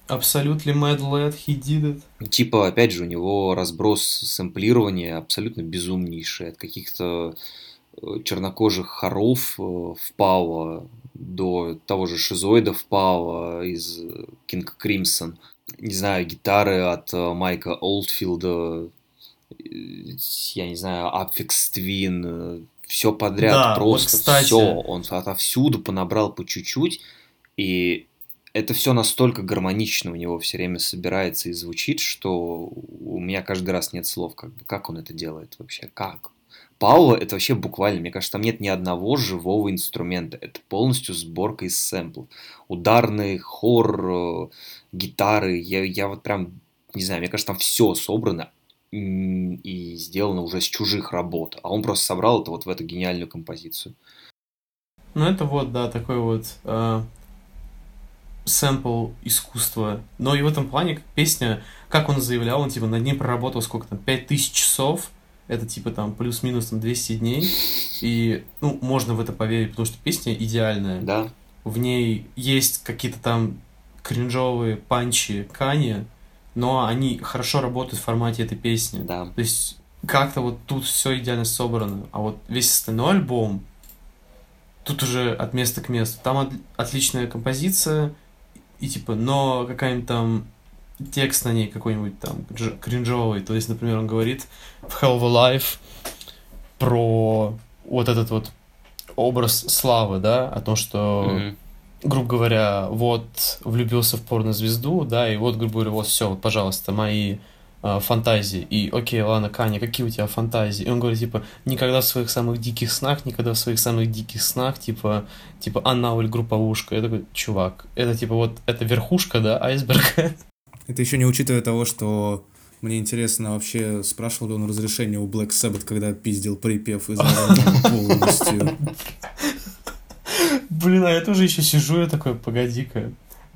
Absolutely mad lad, he did it. Типа, опять же, у него разброс сэмплирования абсолютно безумнейший. От каких-то э, чернокожих хоров э, в Пауа до того же Шизоида в Пауа из Кинг Кримсон. Не знаю, гитары от э, Майка Олдфилда, я не знаю, Aphex Twin, все подряд, Да, вот, просто кстати. все. Он отовсюду понабрал по чуть-чуть, и это все настолько гармонично у него все время собирается и звучит, что у меня каждый раз нет слов, как бы, как он это делает вообще, как. Паула это вообще буквально, мне кажется, там нет ни одного живого инструмента, это полностью сборка из сэмплов. Ударный, хор, э, гитары, я, я вот прям, не знаю, мне кажется, там все собрано и сделано уже с чужих работ, а он просто собрал это вот в эту гениальную композицию. Ну, это вот, да, такой вот э, сэмпл искусства. Но и в этом плане как песня, как он заявлял, он типа над ней проработал сколько там, 5000 часов, это типа там плюс-минус там 200 дней, и, ну, можно в это поверить, потому что песня идеальная. Да, В ней есть какие-то там кринжовые панчи Кани, но они хорошо работают в формате этой песни. да. То есть как-то вот тут все идеально собрано, а вот весь остальной альбом тут уже от места к месту. Там от- отличная композиция, и типа, но какая-нибудь там текст на ней какой-нибудь там кринжовый. То есть, например, он говорит в Hell of a Life про вот этот вот образ славы, да, о том, что Мгм. грубо говоря, вот влюбился в порнозвезду, да, и вот, грубо говоря, вот все, вот, пожалуйста, мои а, фантазии. И, окей, ладно, Каня, какие у тебя фантазии? И он говорит, типа, никогда в своих самых диких снах, никогда в своих самых диких снах, типа, типа, Аннауль групповушка. Я такой, чувак, это, типа, вот, это верхушка, да, айсберга. Это еще не учитывая того, что мне интересно, вообще спрашивал ли он разрешение у Black Sabbath, когда пиздил припев из полностью. Блин, а я тоже еще сижу, я такой, погоди-ка.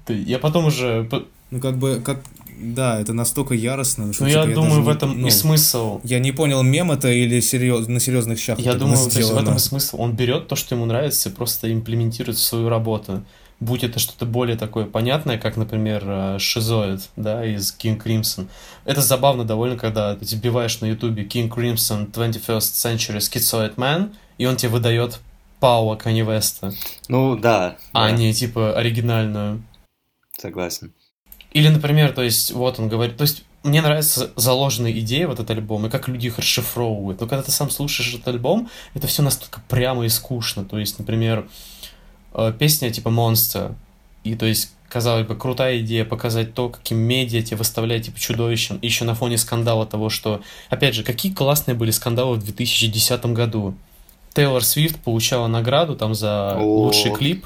Я потом уже... Ну, как бы, как... Да, это настолько яростно, что Ну, типа, я думаю, даже в не- этом ну, и смысл. Я не понял, мем это или серьез... на серьезных щах Я думаю, то есть в этом и смысл. Он берет то, что ему нравится, и просто имплементирует в свою работу. Будь это что-то более такое понятное, как, например, э, Шизоид, да, из King Crimson. Это забавно довольно, когда ты вбиваешь на ютубе King Crimson 21st Century Schizoid Man, и он тебе выдает Пауа Канни Веста, Ну, да, а да, не, типа, оригинальную. согласен. Или, например, то есть, вот он говорит, то есть, мне нравятся заложенные идеи в этот альбом, и как люди их расшифровывают. Но когда ты сам слушаешь этот альбом, это все настолько прямо и скучно. То есть, например, э, песня типа «Monster», и то есть, казалось бы, крутая идея показать то, каким медиа тебе выставляют типа чудовищем, и еще на фоне скандала того, что, опять же, какие классные были скандалы в 2010 году. Тейлор Свифт получала награду там за О. лучший клип,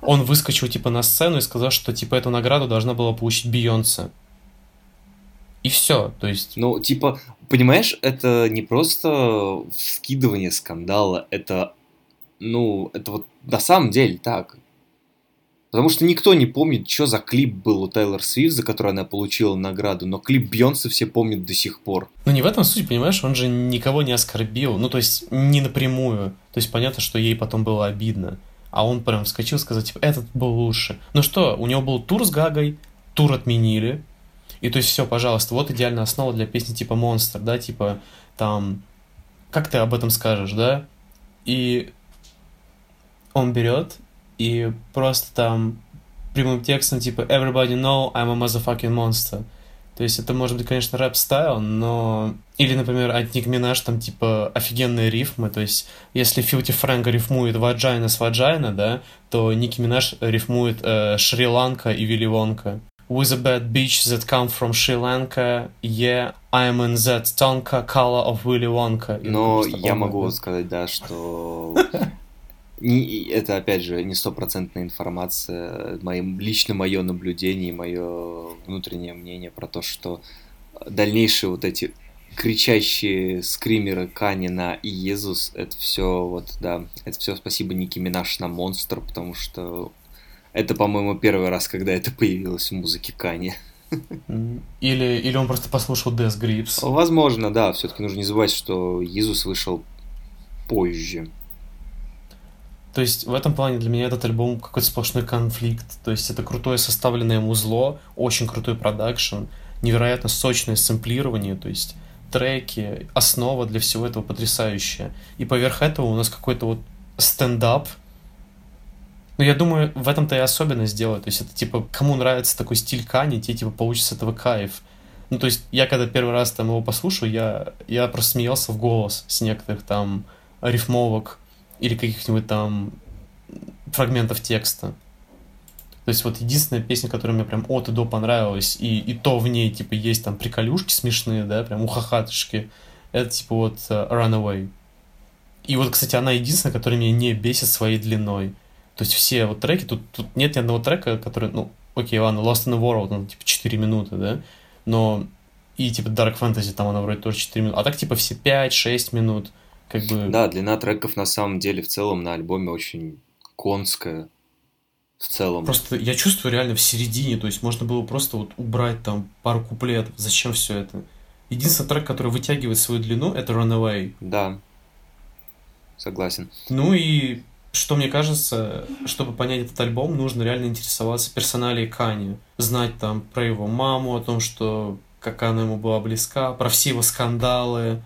он выскочил типа на сцену и сказал, что типа эту награду должна была получить Бейонсе. И все, то есть... Ну, типа, понимаешь, это не просто вскидывание скандала, это Ну, это вот на самом деле так. Потому что никто не помнит, что за клип был у Тейлор Свифт, за который она получила награду, но клип Бьонса все помнят до сих пор. Ну не в этом суть, понимаешь, он же никого не оскорбил, ну то есть не напрямую. То есть понятно, что ей потом было обидно. А он прям вскочил, сказал, типа, этот был лучше. Ну что, у него был тур с Гагой, тур отменили. И то есть все, пожалуйста, вот идеальная основа для песни типа Монстр, да, типа там, как ты об этом скажешь, да? И он берет и просто там прямым текстом типа Everybody know I'm a motherfucking monster. То есть это может быть, конечно, рэп-стайл, но... Или, например, от Ники Минаж там типа офигенные рифмы. То есть если Филти Фрэнка рифмует vagina с vagina, да, то Ники Минаж рифмует э, Шри-Ланка и Вилли Вонка. With a bad bitch that come from Sri Lanka, yeah, I'm in that tonka color of Willy Wonka. И Но я могу сказать, да, что не- это, опять же, не стопроцентная информация, мои, лично мое наблюдение, мое внутреннее мнение про то, что дальнейшие вот эти кричащие скримеры Кани на Иезус, это все вот, да, это все спасибо Ники Минаж на Монстр, потому что это, по-моему, первый раз, когда это появилось в музыке Кани. Или, или он просто послушал Death Grips. Возможно, да, все-таки нужно не забывать, что Иезус вышел позже. То есть в этом плане для меня этот альбом какой-то сплошной конфликт. То есть это крутое составленное музло, очень крутой продакшн, невероятно сочное сэмплирование, то есть треки, основа для всего этого потрясающая. И поверх этого у нас какой-то вот стендап. Ну, я думаю, в этом-то и особенность делает. То есть это типа, кому нравится такой стиль Кани, те типа получится этого кайф. Ну, то есть я когда первый раз там его послушал, я, я просто смеялся в голос с некоторых там рифмовок или каких-нибудь там фрагментов текста. То есть вот единственная песня, которая мне прям от и до понравилась, и, и то в ней, типа, есть там приколюшки смешные, да, прям ухахатышки, это, типа, вот э, Runaway. И вот, кстати, она единственная, которая меня не бесит своей длиной. То есть все вот треки, тут, тут нет ни одного трека, который, ну, окей, ладно, Lost in the World, он, типа, 4 минуты, да, но и, типа, Dark Fantasy, там она вроде тоже 4 минуты, а так, типа, все 5-6 минут, как бы... Да, длина треков на самом деле в целом на альбоме очень конская. В целом. Просто я чувствую реально в середине, то есть можно было просто вот убрать там пару куплетов. Зачем все это? Единственный трек, который вытягивает свою длину, это Runaway. Да. Согласен. Ну и что мне кажется, чтобы понять этот альбом, нужно реально интересоваться персоналией Кани. Знать там про его маму, о том, что как она ему была близка, про все его скандалы,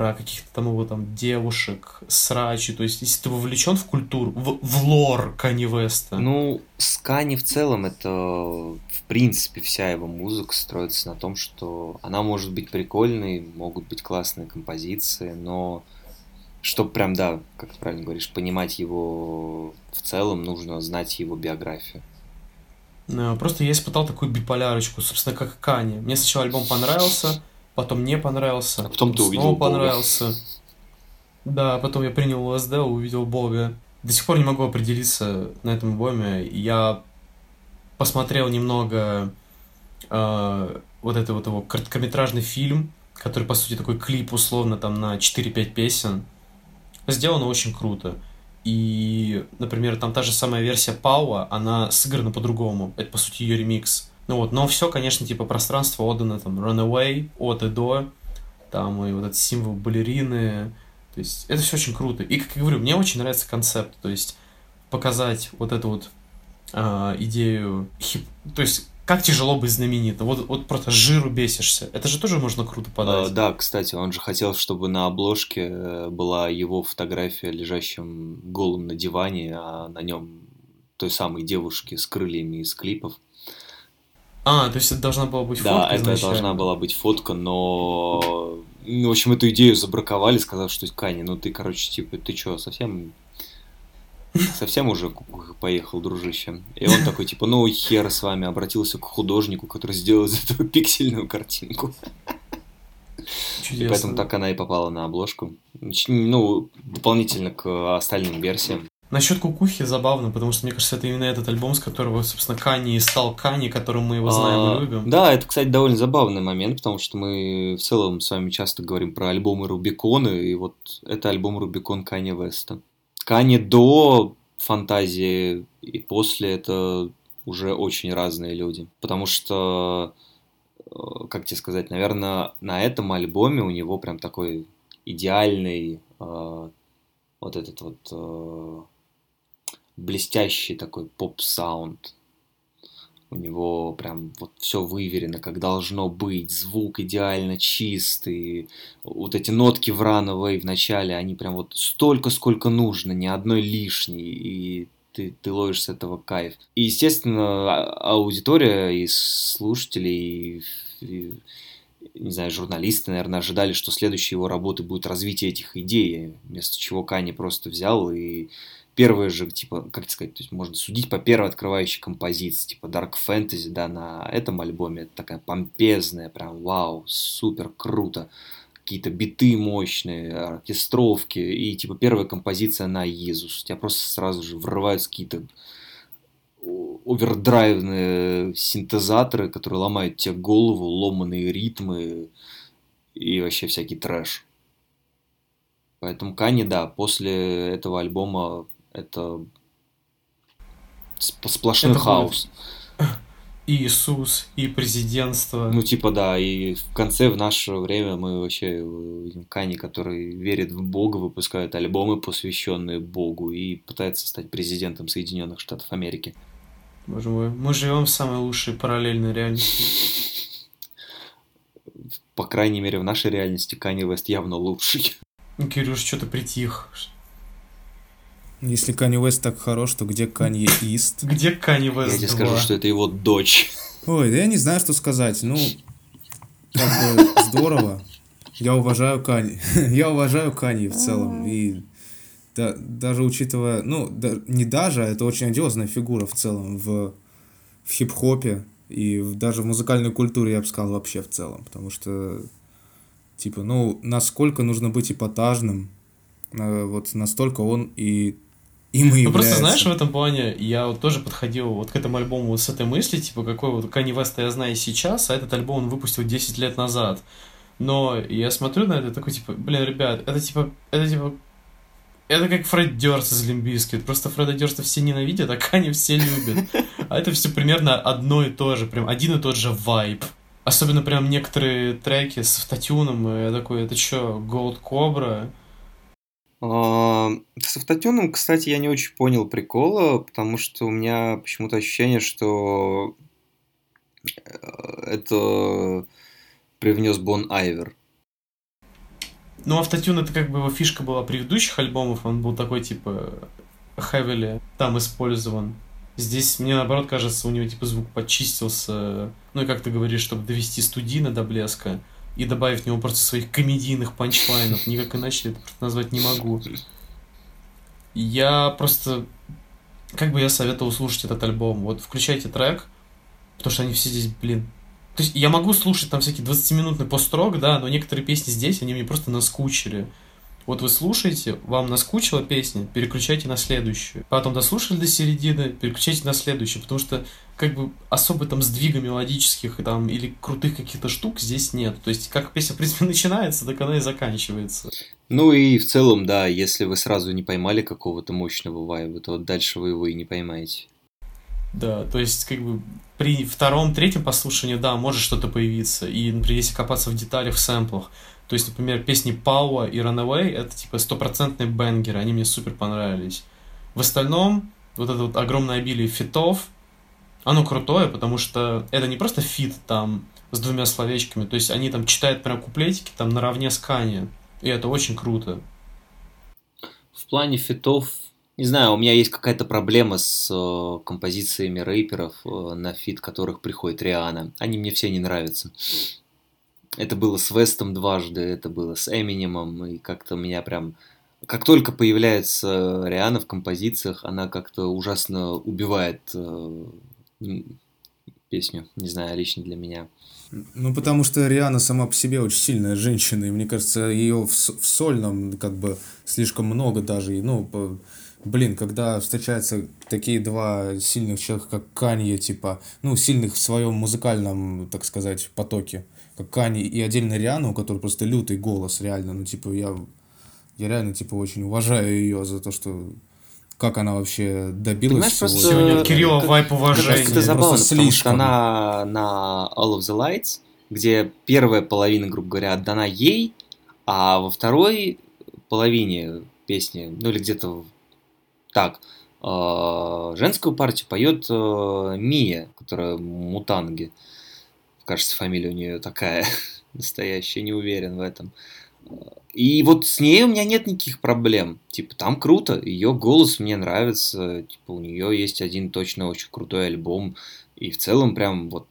про каких-то там его там девушек, срачи. То есть, если ты вовлечен в культуру, в, в лор Кани Веста. Ну, Скани в целом это, в принципе, вся его музыка строится на том, что она может быть прикольной, могут быть классные композиции, но чтобы прям, да, как ты правильно говоришь, понимать его в целом, нужно знать его биографию. Э, Просто я испытал такую биполярочку, собственно, как Кани. Мне сначала альбом понравился, потом не понравился, А потом ты снова увидел Бога. понравился. Да, потом я принял ЛСД, увидел Бога. До сих пор не могу определиться на этом альбоме. Я посмотрел немного э, вот это вот его короткометражный фильм, который, по сути, такой клип условно там на 4-5 песен. Сделано очень круто. И, например, там та же самая версия Пауа, она сыграна по-другому. Это, по сути, ее ремикс. Ну вот, но все, конечно, типа пространство отдано там Runaway, от и до, там и вот этот символ балерины. То есть это все очень круто. И, как я говорю, мне очень нравится концепт. То есть показать вот эту вот а, идею хип... То есть как тяжело быть знаменитым. Вот, вот просто жиру бесишься. Это же тоже можно круто А, подать. да, кстати, он же хотел, чтобы на обложке э, была его фотография, лежащим голым на диване, а на нем той самой девушки с крыльями из клипов. А, то есть это должна была быть Да, фотка это изначально. должна была быть фотка, но... ну, В общем, эту идею забраковали, сказав, что Кани, ну ты, короче, типа, ты чё, совсем... Совсем уже поехал, дружище. И он такой, типа, ну хер с вами, обратился к художнику, который сделал из этого пиксельную картинку. И Чудесно. поэтому так она и попала на обложку. Ну, дополнительно к остальным версиям. Насчет кукухи забавно, потому что мне кажется, это именно этот альбом, с которого, собственно, Кани и стал Кани, которым мы его знаем А, и любим. Да, это, кстати, довольно забавный момент, потому что мы в целом с вами часто говорим про альбомы Рубикона, и вот это альбом Рубикон Канье Веста. Кани до фантазии и после это уже очень разные люди. Потому что, э, как тебе сказать, наверное, на этом альбоме у него прям такой идеальный э, вот этот вот э, блестящий такой поп-саунд. У него прям вот все выверено, как должно быть, звук идеально чистый, вот эти нотки в Runaway в начале, они прям вот столько, сколько нужно, ни одной лишней, и ты, ты ловишь с этого кайф. И, естественно, а, аудитория и слушатели, и, и, не знаю, журналисты, наверное, ожидали, что следующей его работы будет развитие этих идей, вместо чего Кани просто взял и первые же, типа, как сказать, то есть можно судить по первой открывающей композиции, типа Dark Fantasy, да, на этом альбоме, это такая помпезная, прям вау, супер круто, какие-то биты мощные, оркестровки, и типа первая композиция на Иисус, у тебя просто сразу же врываются какие-то овердрайвные синтезаторы, которые ломают тебе голову, ломаные ритмы и вообще всякий трэш. Поэтому Кани, да, после этого альбома это сплошной это хаос. И Иисус, и президентство. Ну, типа, да, и в конце, в наше время, мы вообще видим Кани, который верит в Бога, выпускает альбомы, посвященные Богу, и пытается стать президентом Соединенных Штатов Америки. Боже мой, мы живем в самой лучшей параллельной реальности. По крайней мере, в нашей реальности Кани Вест явно лучший. Кирюш, что-то притих. Если Канни Уэст так хорош, то где Канье Ист? Где Канни Уэст Я тебе скажу, что это его дочь. Ой, да я не знаю, что сказать. Ну, как бы здорово. Я уважаю Кани. я уважаю Кани в целом. И да, даже учитывая, ну, да, не даже, а это очень одиозная фигура в целом в, в хип-хопе и в, даже в музыкальной культуре, я бы сказал, вообще в целом. Потому что, типа, ну, насколько нужно быть эпатажным, э, вот настолько он и и Ну, просто знаешь, в этом плане я вот тоже подходил вот к этому альбому вот с этой мысли, типа, какой вот Kanye West я знаю сейчас, а этот альбом он выпустил 10 лет назад. Но я смотрю на это такой, типа, блин, ребят, это типа, это типа, это как Фред Дёрст из Лимбиски. Просто Фреда Дёрста все ненавидят, а Кани все любят. А это все примерно одно и то же, прям один и тот же вайб. Особенно прям некоторые треки с автотюном, я такой, это что, Gold Cobra? С автотюном, кстати, я не очень понял прикола, потому что у меня почему-то ощущение, что э, это привнес Бон Айвер. Ну, автотюн это как бы его фишка была предыдущих альбомов, он был такой, типа, heavily там использован. Здесь, мне наоборот кажется, у него, типа, звук почистился, ну, и как ты говоришь, чтобы довести студийно до блеска и добавить в него просто своих комедийных панчлайнов. Никак иначе это назвать не могу. Я просто... Как бы я советовал слушать этот альбом? Вот включайте трек, потому что они все здесь, блин... То есть я могу слушать там всякие 20-минутный построк, да, но некоторые песни здесь, они мне просто наскучили. Вот вы слушаете, вам наскучила песня, переключайте на следующую. Потом дослушали до середины, переключайте на следующую, потому что как бы особо там сдвига мелодических там, или крутых каких-то штук здесь нет. То есть как песня, в принципе, начинается, так она и заканчивается. Ну и в целом, да, если вы сразу не поймали какого-то мощного вайба, то дальше вы его и не поймаете. Да, то есть, как бы, при втором, третьем послушании, да, может что-то появиться. И, например, если копаться в деталях, в сэмплах, то есть, например, песни Power и Runaway — это типа стопроцентные бенгеры, они мне супер понравились. В остальном, вот это вот огромное обилие фитов, оно крутое, потому что это не просто фит там с двумя словечками, то есть они там читают прям куплетики там наравне с Кани, и это очень круто. В плане фитов, не знаю, у меня есть какая-то проблема с э, композициями рэперов, э, на фит которых приходит Рианна. Они мне все не нравятся. Это было с Вестом дважды, это было с Эминемом, и как-то меня прям... Как только появляется Риана в композициях, она как-то ужасно убивает э, песню, не знаю, лично для меня. Ну, потому что Риана сама по себе очень сильная женщина, и мне кажется, ее в, в сольном как бы слишком много даже, и, ну, по, блин, когда встречаются такие два сильных человека, как Канье, типа, ну, сильных в своем музыкальном, так сказать, потоке, как Кани и отдельно Риана, у которой просто лютый голос, реально, ну, типа, я Я реально, типа, очень уважаю ее за то, что... Как она вообще добилась Понимаешь, всего просто- этого. Сегодня Кирилла вайп уважения. это забавно, просто потому что она на All of the Lights, где первая половина, грубо говоря, отдана ей, а во второй половине песни, ну или где-то так, э, женскую партию поет э, Мия, которая Мутанги. Кажется, фамилия у нее такая настоящая, не уверен в этом. И вот с ней у меня нет никаких проблем. Типа, там круто, ее голос мне нравится. Типа, у нее есть один точно очень крутой альбом. И в целом прям вот...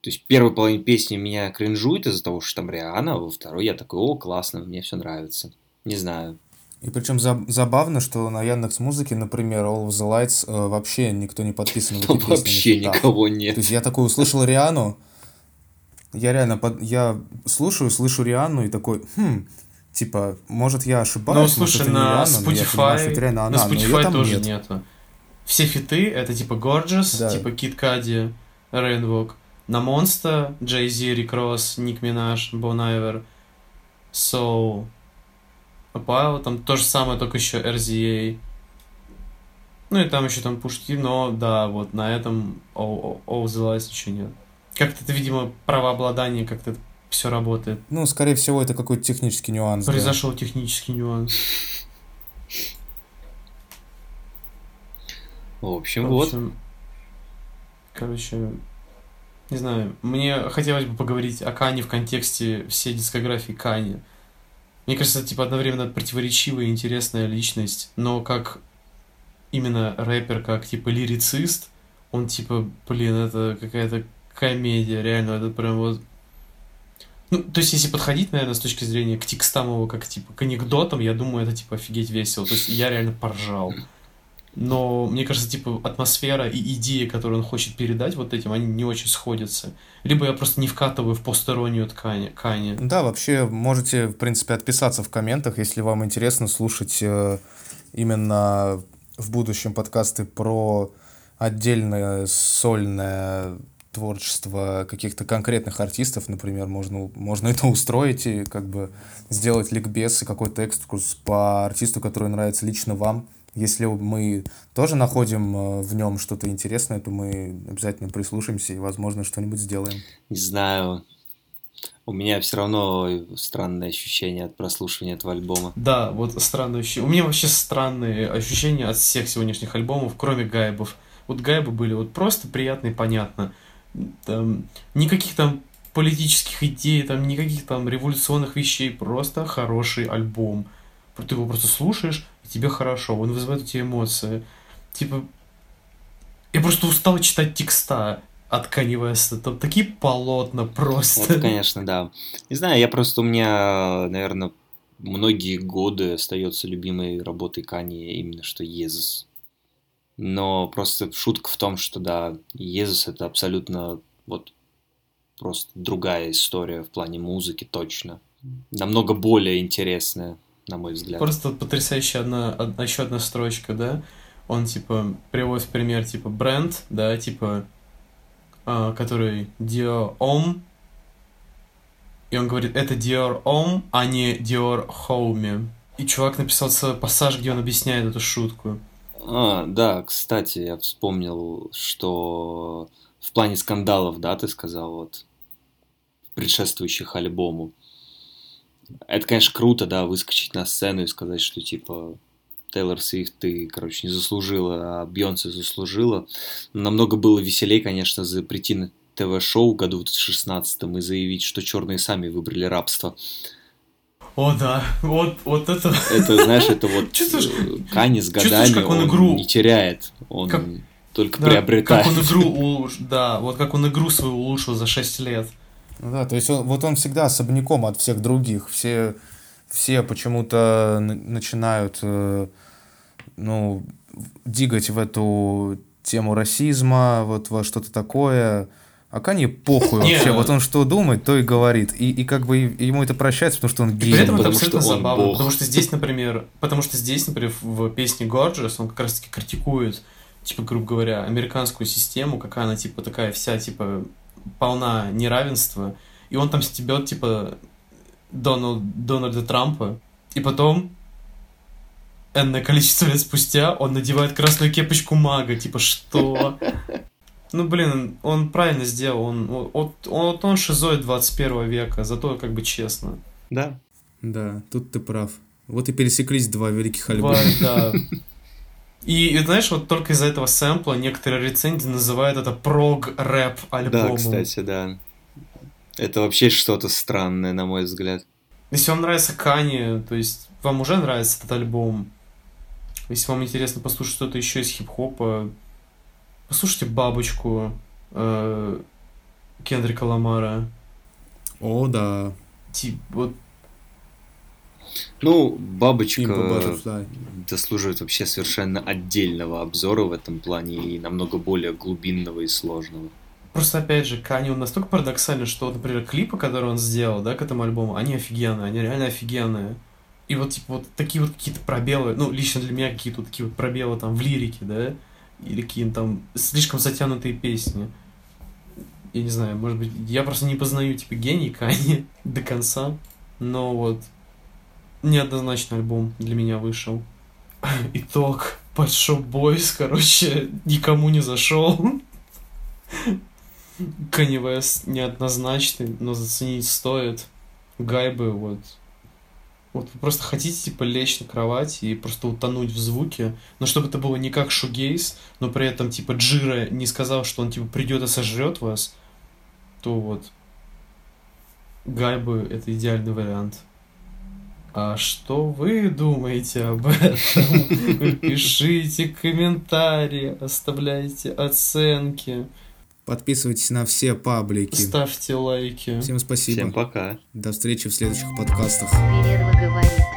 То есть первая половина песни меня кринжует из-за того, что там Риана, а во второй я такой, о, классно, мне все нравится. Не знаю. И причем за- забавно, что на Яндекс Музыке, например, All of the Lights э, вообще никто не подписан Там вообще никого То нет. есть я такой услышал Риану, я реально под... я слушаю, слышу Риану и такой, хм, типа, может я ошибаюсь, Ну, может, слушай, не на но я понимаю, что Spotify, это реально на она, её Spotify тоже нет. нету. Все фиты это типа Gorgeous, Да. типа Kid Cudi, Rainwalk. На Monster, Jay-Z, Rick Ross, Ник Минаж, Bon Iver, Soul, Apollo, там то же самое, только еще RZA. Ну и там еще там пушки, но да, вот на этом All, All the Lights еще нет. Как-то это, видимо, правообладание, как-то все работает. Ну, скорее всего, это какой-то технический нюанс. да. Произошел технический нюанс. В общем, В вот. общем, Короче, не знаю, мне хотелось бы поговорить о Кане в контексте всей дискографии Кани. Мне кажется, это типа одновременно противоречивая и интересная личность, но как именно рэпер, как типа лирицист, он типа, блин, это какая-то комедия, реально, это прям вот... Ну, то есть, если подходить, наверное, с точки зрения к текстам его, как типа к анекдотам, я думаю, это типа офигеть весело. То есть, я реально поржал. Но мне кажется, типа, атмосфера и идеи, которые он хочет передать вот этим, они не очень сходятся. Либо я просто не вкатываю в постороннюю ткань, Кани. Да, вообще можете, в принципе, отписаться в комментах, если вам интересно слушать э, именно в будущем подкасты про отдельное сольное творчество каких-то конкретных артистов, например, можно, можно это устроить и как бы сделать ликбез и какой-то экскурс по артисту, который нравится лично вам. Если мы тоже находим э, в нем что-то интересное, то мы обязательно прислушаемся и, возможно, что-нибудь сделаем. Не знаю. У меня все равно странное ощущение от прослушивания этого альбома. Да, вот странное ощущение. У меня вообще странные ощущения от всех сегодняшних альбомов, кроме гайбов. Вот гайбы были вот просто приятно и понятно. Там никаких там политических идей, там никаких там революционных вещей, просто хороший альбом. Ты его просто слушаешь, и тебе хорошо, он вызывает у тебя эмоции. Типа, я просто устал читать текста от Kanye West. Там такие полотна просто. Вот, конечно, да. Не знаю, я просто у меня, наверное, многие годы остается любимой работой Кани именно что Езус. Но просто шутка в том, что да, Езус это абсолютно вот просто другая история в плане музыки, точно. Намного более интересная, на мой взгляд. Просто потрясающая одна, одна, еще одна строчка, да? Он, типа, приводит пример, типа, бренд, да, типа, а, который Dior Homme, и он говорит, это Dior Homme, а не Dior Home. И чувак написал пассаж, где он объясняет эту шутку. А, да, кстати, я вспомнил, что в плане скандалов, да, ты сказал, вот, предшествующих альбому. Это, конечно, круто, да, выскочить на сцену и сказать, что, типа, Тейлор Свифт ты, короче, не заслужила, а Бьонсе заслужила. Намного было веселее, конечно, прийти на ТВ-шоу году в 2016 и заявить, что черные сами выбрали рабство. О, да, вот, вот это... Это, знаешь, это вот Чувствуешь- э, Кани с годами, как он он игру- не теряет, он Как- только Да, приобретает. Как он игру улуш... Да, вот как он игру свою улучшил за 6 лет. Ну да, то есть он, вот он всегда особняком от всех других. Все, все почему-то начинают, э, ну, дигать в эту тему расизма, вот во что-то такое. А Канье похуй Не. вообще. Вот он что думает, то и говорит. И, и как бы и- ему это прощается, потому что он И гей. при этом это потому абсолютно что он забавно, бог. потому что здесь, например, потому что здесь, например, в песне Gorgeous он как раз-таки критикует, типа, грубо говоря, американскую систему, какая она, типа, такая вся, типа, полна неравенства, и он там стебет, типа, Дональд, Дональда Трампа, И потом, энное количество лет спустя, он надевает красную кепочку мага. Типа, что? Ну, блин, он правильно сделал. Он, он, он, он шизоид 21 века, зато как бы честно. Да. Да, тут ты прав. Вот и пересеклись два великих альбома. Два, да. И, и знаешь, вот только из-за этого сэмпла некоторые рецензии называют это прог-рэп альбомом. Да, кстати, да. Это вообще что-то странное, на мой взгляд. Если вам нравится Кани, то есть вам уже нравится этот альбом, если вам интересно послушать что-то еще из хип-хопа, послушайте «Бабочку» э, Кендрика Ламара. О, да. Тип, вот Ну, бабочка Butterfly. заслуживает вообще совершенно отдельного обзора в этом плане и намного более глубинного и сложного. Просто, опять же, Кани, он настолько парадоксальный, что, например, клипы, которые он сделал, да, к этому альбому, они офигенные, они реально офигенные. И вот, типа, вот такие вот какие-то пробелы, ну, лично для меня какие-то вот такие вот пробелы там в лирике, да, или какие-то там слишком затянутые песни. Я не знаю, может быть, я просто не познаю, типа, гений Кани до конца, но вот неоднозначный альбом для меня вышел. Итог. Большой Бойс, короче, никому не зашел. Kanye West неоднозначный, но заценить стоит. Гайбы, вот. Вот вы просто хотите, типа, лечь на кровать и просто утонуть в звуке, но чтобы это было не как шугейс, но при этом, типа, Джира не сказал, что он, типа, придет и сожрет вас, то вот Гайбы — это идеальный вариант. А что вы думаете об этом? Пишите комментарии, оставляйте оценки, Подписывайтесь на все паблики. ставьте лайки. Всем спасибо. Всем пока. До встречи в следующих подкастах. Перерва говорит.